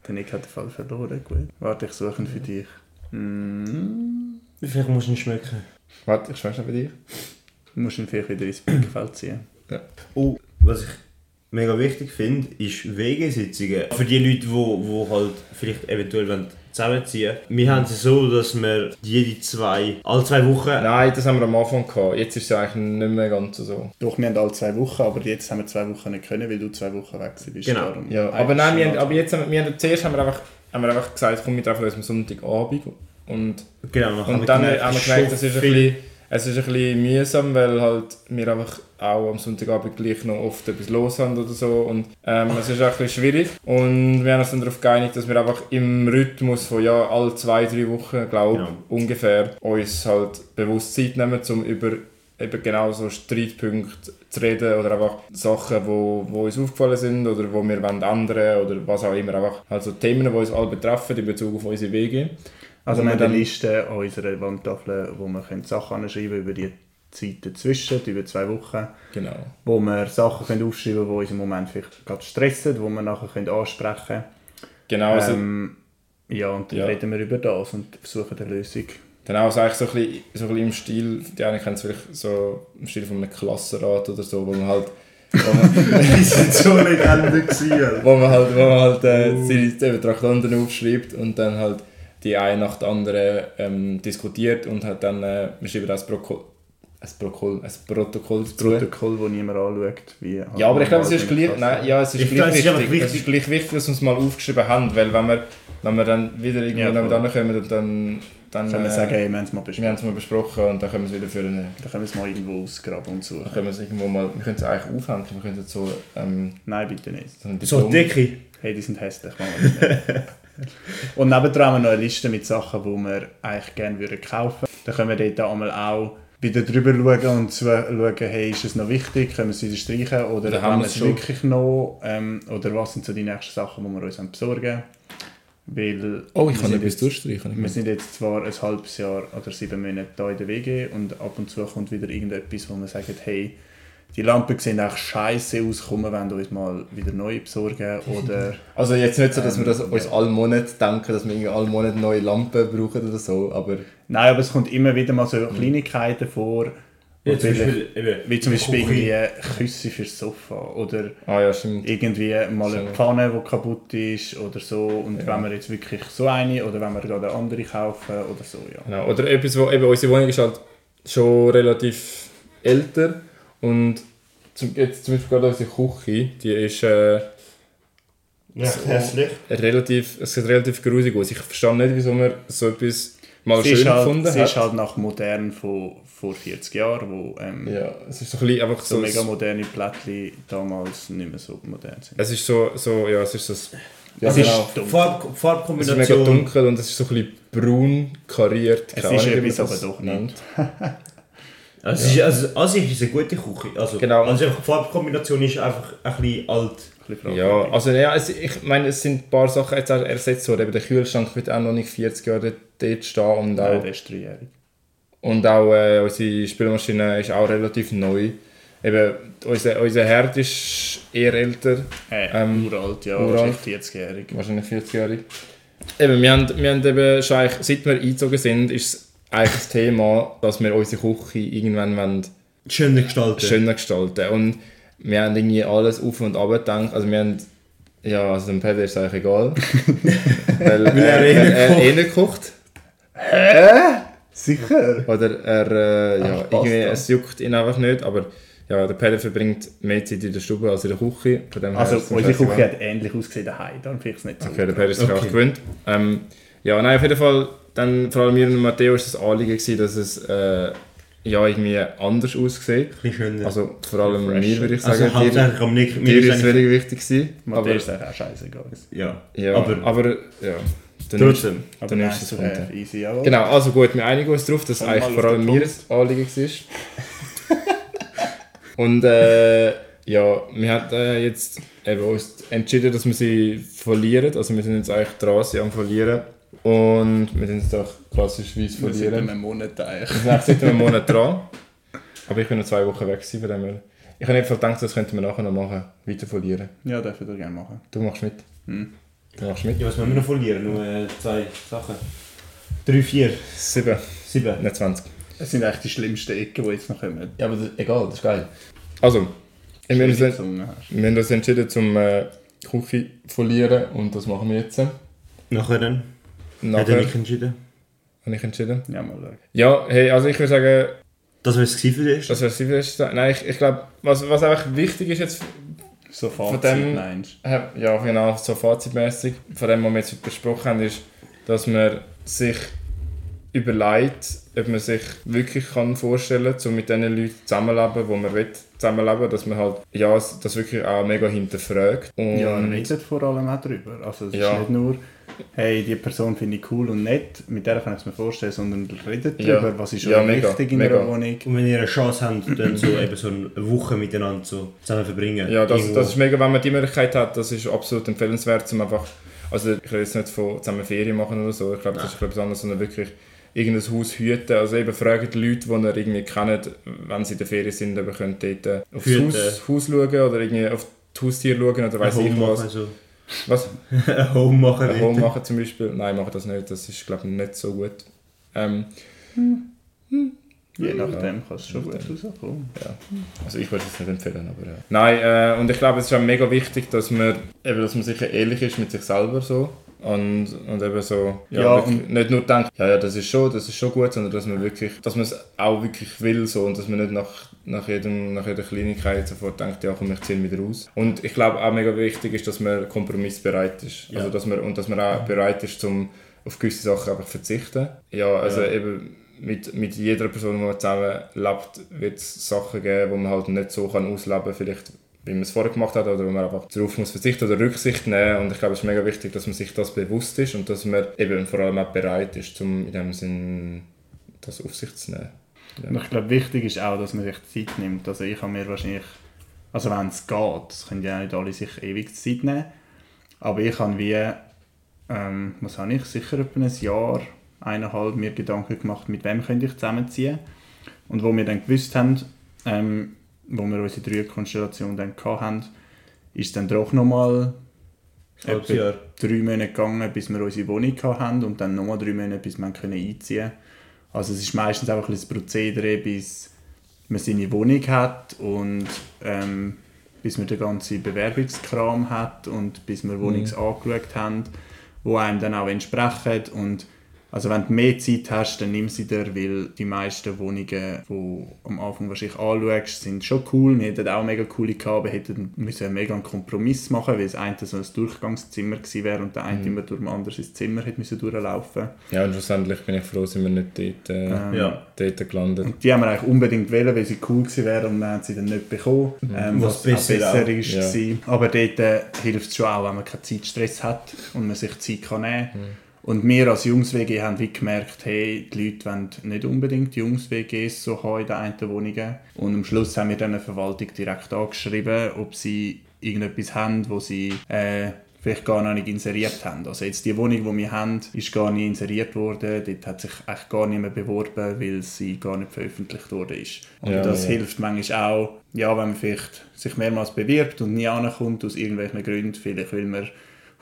C: Der Nick hat den Fall verloren, gut. Warte, ich suche ihn für dich. Mm.
B: Vielleicht musst du ihn schmecken.
A: Warte, ich schmecke schon bei dir.
C: Du musst ihn vielleicht wieder ins Blickfeld ziehen.
B: Oh, was ich mega wichtig finde, ist WG-Sitzungen. Für die Leute, die wo, wo halt vielleicht eventuell wollen zusammenziehen Wir haben es so, dass wir jede zwei, alle zwei Wochen...
A: Nein, das haben wir am Anfang gehabt. Jetzt ist es eigentlich nicht mehr ganz so.
C: Doch, wir haben alle zwei Wochen, aber jetzt haben wir zwei Wochen nicht können, weil du zwei Wochen weg bist.
B: Genau.
C: Darum-
A: Ja, aber nein, wir haben, aber jetzt haben wir, wir haben, zuerst haben wir einfach, haben wir einfach gesagt, komm, wir treffen uns am Sonntagabend. Und,
B: Genau, dann
A: und dann haben wir gemerkt, das ist ein bisschen, es ist ein bisschen mühsam, weil halt wir einfach auch am Sonntagabend gleich noch oft etwas los haben oder so. Und ähm, es ist auch ein bisschen schwierig. Und wir haben uns dann darauf geeinigt, dass wir einfach im Rhythmus von ja, alle zwei, drei Wochen, glaube
B: Genau.
A: ungefähr, uns halt bewusst Zeit nehmen, um über eben genau so Streitpunkte zu reden oder einfach Sachen, wo, wo uns aufgefallen sind oder wo wir wollen ändern oder was auch immer. Einfach halt so Themen, die uns alle betreffen in Bezug auf unsere Wege.
C: Also wir haben eine Liste an unserer Wandtafel, wo wir Sachen anschreiben über die Zeit dazwischen, über zwei Wochen,
A: Genau.
C: wo wir Sachen können aufschreiben können, die uns im Moment vielleicht gerade stressen, die wir nachher können ansprechen können.
A: Genau, also,
C: ähm, ja, und dann
A: Ja.
C: reden wir über das und versuchen eine Lösung.
A: dann auch so, eigentlich so, ein bisschen, so ein bisschen im Stil, die einen kennen es vielleicht so im Stil von einem Klassenrat oder so, wo man halt wo man,
B: Die sind so Legenden gewesen.
A: wo man halt, wo man halt äh, seine Traktanten aufschreibt und dann halt die eine nach der anderen ähm, diskutiert und hat dann, äh, wir schreiben das Protokoll, ein Protokoll, ein Protokoll
C: Das
A: zu.
C: Protokoll, das niemand anschaut. Wie
A: Ja, aber ich glaube, es ist gleich, nein, ja, es ist
B: Ich
A: gleich
B: glaube, es ist
A: wichtig.
B: wichtig.
A: Es ist gleich wichtig, dass wir es mal aufgeschrieben haben, weil wenn wir, wenn wir dann wieder irgendwo
C: Ja,
A: damit
C: voll.
A: ankommen, und dann, dann
C: Können wir
A: äh,
C: sagen, hey, wir haben es mal
A: wir
C: besprochen.
A: haben es mal besprochen und dann können wir es wieder für eine,
C: Dann können wir es mal irgendwo ausgraben und suchen.
A: dann können wir es irgendwo mal, wir können es eigentlich aufhängen, wir können so, ähm,
C: Nein, bitte nicht.
A: so
B: So dicke.
C: Hey, die sind hässlich. machen wir nicht. und nebendran haben wir noch eine Liste mit Sachen, die wir eigentlich gerne würden kaufen würden. Dann können wir dort einmal auch wieder drüber schauen und zu schauen, hey, ist es noch wichtig, können wir es wieder streichen oder
A: Oder haben wir es schon?
C: wirklich noch ähm, oder was sind so die nächsten Sachen, die wir uns besorgen weil
A: Oh, ich kann etwas durchstreichen.
C: wir sind jetzt zwar ein halbes Jahr oder sieben Monate hier in der WG und ab und zu kommt wieder irgendetwas, wo wir sagen, hey, die Lampen sehen auch scheiße aus, kommen wir wollen uns mal wieder neue besorgen oder
A: Also jetzt nicht so, dass wir das
C: Ähm,
A: uns alle Monate denken, dass wir irgendwie alle Monate neue Lampen brauchen oder so, aber
C: Nein, aber es kommt immer wieder mal so Kleinigkeiten vor,
B: Ja, zum. Beispiel, eben,
C: wie zum Beispiel irgendwie Küsse fürs Sofa oder
A: ah ja, stimmt.
C: irgendwie mal eine. Pfanne, die kaputt ist oder so und
A: Ja.
C: wenn wir jetzt wirklich so eine oder wenn wir gerade eine andere kaufen oder so, ja.
A: Genau. Oder etwas, wo eben unsere Wohnung ist halt schon relativ älter und zum, jetzt zum Beispiel gerade unsere Küche, die ist äh,
B: Ja, hässlich.
A: relativ, es sieht relativ grusig aus. Ich verstehe nicht, wieso man so etwas mal
C: sie
A: schön
C: ist halt,
A: gefunden
C: sie ist
A: hat.
C: halt nach modern von vor 40 Jahren, wo ähm,
A: Ja, es ist so ein bisschen einfach
C: so
A: so...
C: mega moderne Plättchen damals nicht mehr so modern sind.
A: es ist so, so, ja, es ist so... Ja,
B: Es
A: genau.
B: ist Farb,
A: Es ist mega
B: Farbkombination.
A: dunkel und es ist so ein bisschen braun kariert.
C: Es ist
A: Ahnung, wie man
C: etwas, aber doch
A: nennt.
C: nicht.
B: Also, es ist, also an sich ist es eine gute Küche. Also,
A: Genau.
B: also einfach die Farbkombination ist einfach ein bisschen alt.
C: Ein bisschen
A: Ja, also ja, es, ich meine, es sind ein paar Sachen jetzt auch ersetzt worden. Eben der Kühlschrank wird auch noch nicht 40 Jahre dort stehen und
C: Nein,
A: auch,
C: der ist dreijährig.
A: und auch äh, unsere Spülmaschine ist auch relativ neu. Eben, unser, unser Herd ist eher älter,
C: Äh,
A: Ähm,
C: uralt, ja,
A: uralt.
C: wahrscheinlich 40-jährig.
A: wahrscheinlich 40-jährig. Eben, wir haben, wir haben eben schon eigentlich, seit wir eingezogen sind, ist es eigentlich das Thema, dass wir unsere Küche irgendwann wollen
B: Schöner gestalten.
A: schöner gestalten Und wir haben irgendwie alles auf und ab gedacht. Also wir haben, ja, also dem Peter ist es eigentlich egal. weil
B: er
A: er,
B: eh
A: er,
B: nicht
A: eh nicht kocht.
C: Sicher?
A: Oder er, äh, ja,
C: Ach,
A: irgendwie,
C: ja.
A: es juckt ihn einfach nicht. Aber ja, der Peter verbringt mehr Zeit in der Stube als in der Küche. Von dem
C: Also unsere. Küche hat ähnlich ausgesehen daheim, dann finde ich es nicht so.
A: Okay, der Peter ist sich
B: Okay.
A: auch gewöhnt. Ähm, ja, nein, auf jeden Fall, dann, vor allem mir und Matteo ist das Anliegen gewesen, dass es äh, ja, irgendwie anders aussieht. Also vor allem
C: Fresher.
A: mir würde ich sagen,
B: Also
A: dir,
B: hauptsächlich am Nick.
A: dir
B: Mir
A: ist
B: ist
A: es wirklich wichtig gewesen. Aber,
C: ist auch scheißegal.
B: ja.
A: ja,
B: aber,
A: aber, ja, dann
B: trotzdem.
C: Aber
A: Dann
C: nice
A: ist es
C: have, easy, jawohl.
A: Genau, also gut, wir einigen uns darauf, dass
C: Komm
A: eigentlich vor allem mir das Anliegen war. Und äh, ja, wir haben äh, jetzt eben uns entschieden, dass wir sie verlieren. Also wir sind jetzt eigentlich dran, sie am verlieren. Und wir sind jetzt auch klassisch wie
C: Wir sind in
A: verlieren.
C: einem Monat eigentlich.
A: Wir sind seit einem Monat dran. Aber ich bin noch zwei Wochen weg gewesen, von dem her. Ich habe einfach gedacht, das könnten wir nachher noch machen. Weiter verlieren.
C: Ja, darf ich gerne machen.
A: Du machst mit.
C: Hm.
A: Du machst mit.
B: Ja, was müssen wir noch verlieren? Nur äh, zwei Sachen. Drei, vier,
A: Sieben,
B: sieben.
A: nicht 20.
C: Es sind eigentlich die schlimmsten Ecken, die jetzt noch kommen.
A: Ja, aber das, egal, das ist geil. Also, wir haben,
C: hast.
A: wir haben uns entschieden, zum äh, Küche zu verlieren und das machen wir jetzt.
B: Nachher dann? Hat er
A: Nachher
B: nicht entschieden?
A: habe ich entschieden.
C: Ja, mal schauen.
A: Ja, hey, also ich würde sagen,
B: Das war es gewesen für dich?
A: das wäre sie vielleicht. Nein, ich, ich glaube, was, was einfach wichtig ist jetzt,
C: So Fazit
A: dem-
C: meinst
A: ja genau, so fazitmäßig, von dem, was wir jetzt besprochen haben, ist, dass man sich überlegt, ob man sich wirklich kann vorstellen kann, um mit diesen Leuten zusammenleben, wo man will, zusammenleben, dass man halt, ja, das wirklich auch mega hinterfragt. Und
C: Ja, redet vor allem auch drüber. Also es
A: Ja.
C: ist nicht nur, hey, die Person finde ich cool und nett, mit der kann ich es mir vorstellen, sondern redet
A: Ja.
C: drüber, was ist
A: Ja, mega,
C: wichtig in
A: mega.
C: einer Wohnung.
B: Und wenn ihr eine Chance habt, dann so, eben so eine Woche miteinander so zusammen verbringen.
A: Ja, das,
B: Irgendwo.
A: das ist mega, wenn man die Möglichkeit hat, das ist absolut empfehlenswert, um einfach, also ich rede jetzt nicht von zusammen Ferien machen oder so, ich glaube, das ist etwas anderes, sondern wirklich irgendein Haus hüten, also eben fragen die Leute, die ihr irgendwie kennt, wenn sie in der Ferien sind, ob ihr könnt dort aufs. Haus, Haus schauen oder irgendwie auf die Haustiere schauen oder weiss
B: ein
A: ich was.
B: machen.
A: Was?
B: ein Home machen.
A: Ein Home machen zum Beispiel? Nein, machen das nicht, das ist glaube ich nicht so gut. Ähm,
C: Je nachdem kann es schon gut rauskommen.
A: Also ich würde es nicht empfehlen, aber ja. Nein, äh, und ich glaube, es ist auch mega wichtig, dass man, eben, dass man sicher ehrlich ist mit sich selber so. Und, und eben so, ja,
C: Ja,
A: wirklich nicht nur denkt, ja, ja, das ist schon, das ist schon gut, sondern dass man wirklich, dass man es auch wirklich will so und dass man nicht nach, nach, jedem, nach jeder Kleinigkeit sofort denkt, ja komm, ich ziehe wieder raus. Und ich glaube auch mega wichtig ist, dass man kompromissbereit ist.
B: Ja.
A: Also, dass man, und dass man auch bereit ist, zum auf gewisse Sachen einfach verzichten. Ja, also
B: Ja.
A: eben mit, mit jeder Person, die man zusammen lebt, wird es Sachen geben, die man halt nicht so kann ausleben kann, vielleicht wie man es vorher gemacht hat, oder wo man einfach darauf muss verzichten oder Rücksicht nehmen. Und ich glaube, es ist mega wichtig, dass man sich das bewusst ist und dass man eben vor allem auch bereit ist, um in dem Sinn das auf sich zu nehmen.
C: Und ich glaube, wichtig ist auch, dass man sich Zeit nimmt. Also ich habe mir wahrscheinlich, also wenn es geht, das können ja nicht alle sich ewig Zeit nehmen, aber ich habe wie, ähm, was habe ich, sicher etwa ein Jahr, eineinhalb mir Gedanken gemacht, mit wem könnte ich zusammenziehen. Und wo wir dann gewusst haben, ähm, wo wir unsere Dreierkonstellation dann hatten, ist es dann doch nochmal drei Monate gegangen, bis wir unsere Wohnung hatten und dann nochmal drei Monate, bis wir einziehen konnten. Also es ist meistens einfach ein das Prozedere, bis man seine Wohnung hat und ähm, bis man den ganzen Bewerbungskram hat und bis wir Wohnungs angeschaut haben, wo einem dann auch entsprechen und Also wenn du mehr Zeit hast, dann nimm sie dir, weil die meisten Wohnungen, die du am Anfang wahrscheinlich anschaust, sind schon cool. Wir hätten auch mega coole gehabt, aber hätten müssen einen mega Kompromiss machen, weil das eine so ein Durchgangszimmer gewesen wäre und der eine immer durch ein anderes Zimmer hätte müssen durchlaufen.
A: Ja, und schlussendlich bin ich froh, sind wir nicht dort, äh,
C: Ähm,
B: Ja.
A: dort gelandet.
C: Und die haben wir eigentlich unbedingt wählen, weil sie cool gewesen wären und wir haben sie dann nicht bekommen. Ähm,
B: Was
C: was,
B: besser
C: auch besser
B: auch.
C: ist.
A: Ja.
C: gewesen. Aber dort äh, hilft es schon auch, wenn man keinen Zeitstress hat und man sich Zeit kann nehmen kann. Und wir als Jungs-WG haben wie gemerkt, hey, die Leute wollen nicht unbedingt Jungs-WGs so haben in den einen Wohnungen. Und am Schluss haben wir dann eine Verwaltung direkt angeschrieben, ob sie irgendetwas haben, wo sie äh, vielleicht gar noch nicht inseriert haben. Also jetzt die Wohnung, die wir haben, ist gar nicht inseriert worden. Dort hat sich echt gar niemand beworben, weil sie gar nicht veröffentlicht worden ist. Und
A: Ja,
C: das
A: ja.
C: hilft manchmal auch, ja, wenn man vielleicht sich mehrmals bewirbt und nie ankommt aus irgendwelchen Gründen, vielleicht weil man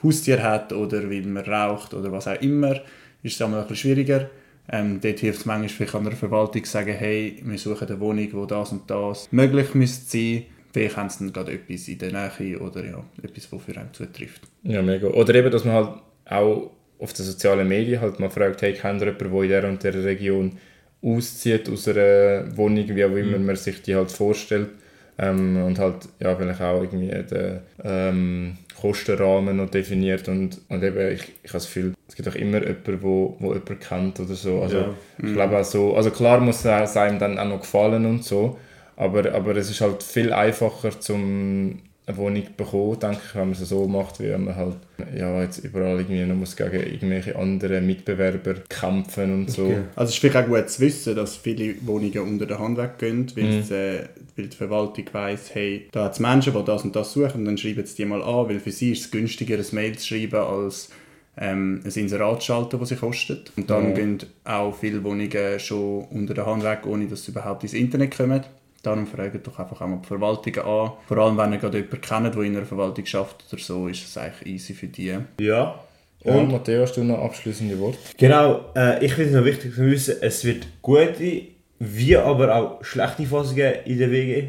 C: Haustier hat oder weil man raucht oder was auch immer, ist es einmal ein bisschen schwieriger. Ähm, dort hilft es manchmal vielleicht an der Verwaltung zu sagen, hey, wir suchen eine Wohnung, wo das und das möglich müsste sein. Vielleicht haben sie dann gerade etwas in der Nähe oder ja, etwas, was für einen zutrifft.
A: Ja, mega. Oder eben, dass man halt auch auf den sozialen Medien halt mal fragt, hey, kennt ihr jemanden, der in der und der Region auszieht aus einer Wohnung, wie auch immer man sich die halt vorstellt. Ähm, und halt, ja, vielleicht auch irgendwie den ähm, Kostenrahmen noch definiert und, und eben, ich, ich habe das Gefühl, es gibt auch immer jemanden, wo, wo jemanden kennt oder so. Also
B: Ja.
A: ich glaube auch so, also klar muss es einem dann auch noch gefallen und so, aber, aber es ist halt viel einfacher zum eine Wohnung bekommen, denke ich, wenn man es so macht, wie wenn man halt ja, jetzt überall irgendwie noch muss gegen irgendwelche anderen Mitbewerber kämpfen und so.
B: Okay.
C: Also es ist vielleicht auch gut zu wissen, dass viele Wohnungen unter der Hand weggehen, weil, es, äh, weil die Verwaltung weiss, hey, da hat es Menschen, die das und das suchen und dann schreiben sie die mal an, weil für sie ist es günstiger, ein Mail zu schreiben, als ähm, ein Inserat zu schalten, das sie kostet. Und darum
A: Ja.
C: gehen auch viele Wohnungen schon unter der Hand weg, ohne dass sie überhaupt ins Internet kommen. Darum fragt doch einfach auch mal die Verwaltungen an. Vor allem, wenn ihr gerade jemanden kennt, der in einer Verwaltung arbeitet oder so, ist es eigentlich easy für die.
B: Ja.
A: Und
B: Und
A: Matteo, hast du noch abschließende Worte?
B: genau, äh, ich finde es noch wichtig zu wissen, es wird gute, wie aber auch schlechte Phasen geben in der WG.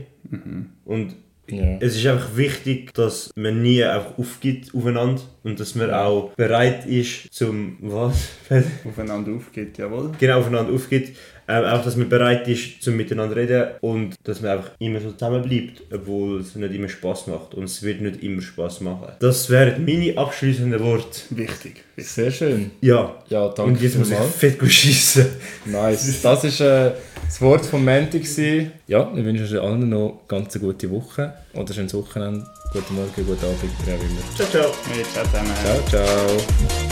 B: Und
A: Ja.
B: es ist einfach wichtig, dass man nie einfach aufgibt aufeinander und dass man auch bereit ist zum was?
C: Aufeinander aufgeht, jawohl.
B: genau aufeinander aufgibt. Ähm, auch, dass man bereit ist zum miteinander reden und dass man einfach immer so zusammen bleibt, obwohl es nicht immer Spaß macht und es wird nicht immer Spaß machen. Das wären meine abschließenden Worte.
C: Wichtig.
A: Sehr schön.
B: Ja.
A: Ja, danke
B: und jetzt muss ich fett gut schiessen.
A: Nice. Das war äh, das Wort vom Montag. Ja, ich wünsche euch allen noch ganz eine gute Woche oder ein schönes Wochenende. Guten Morgen, guten Abend, wie auch immer.
B: Ciao, ciao.
C: Hey, ciao zusammen.
A: Ciao, ciao.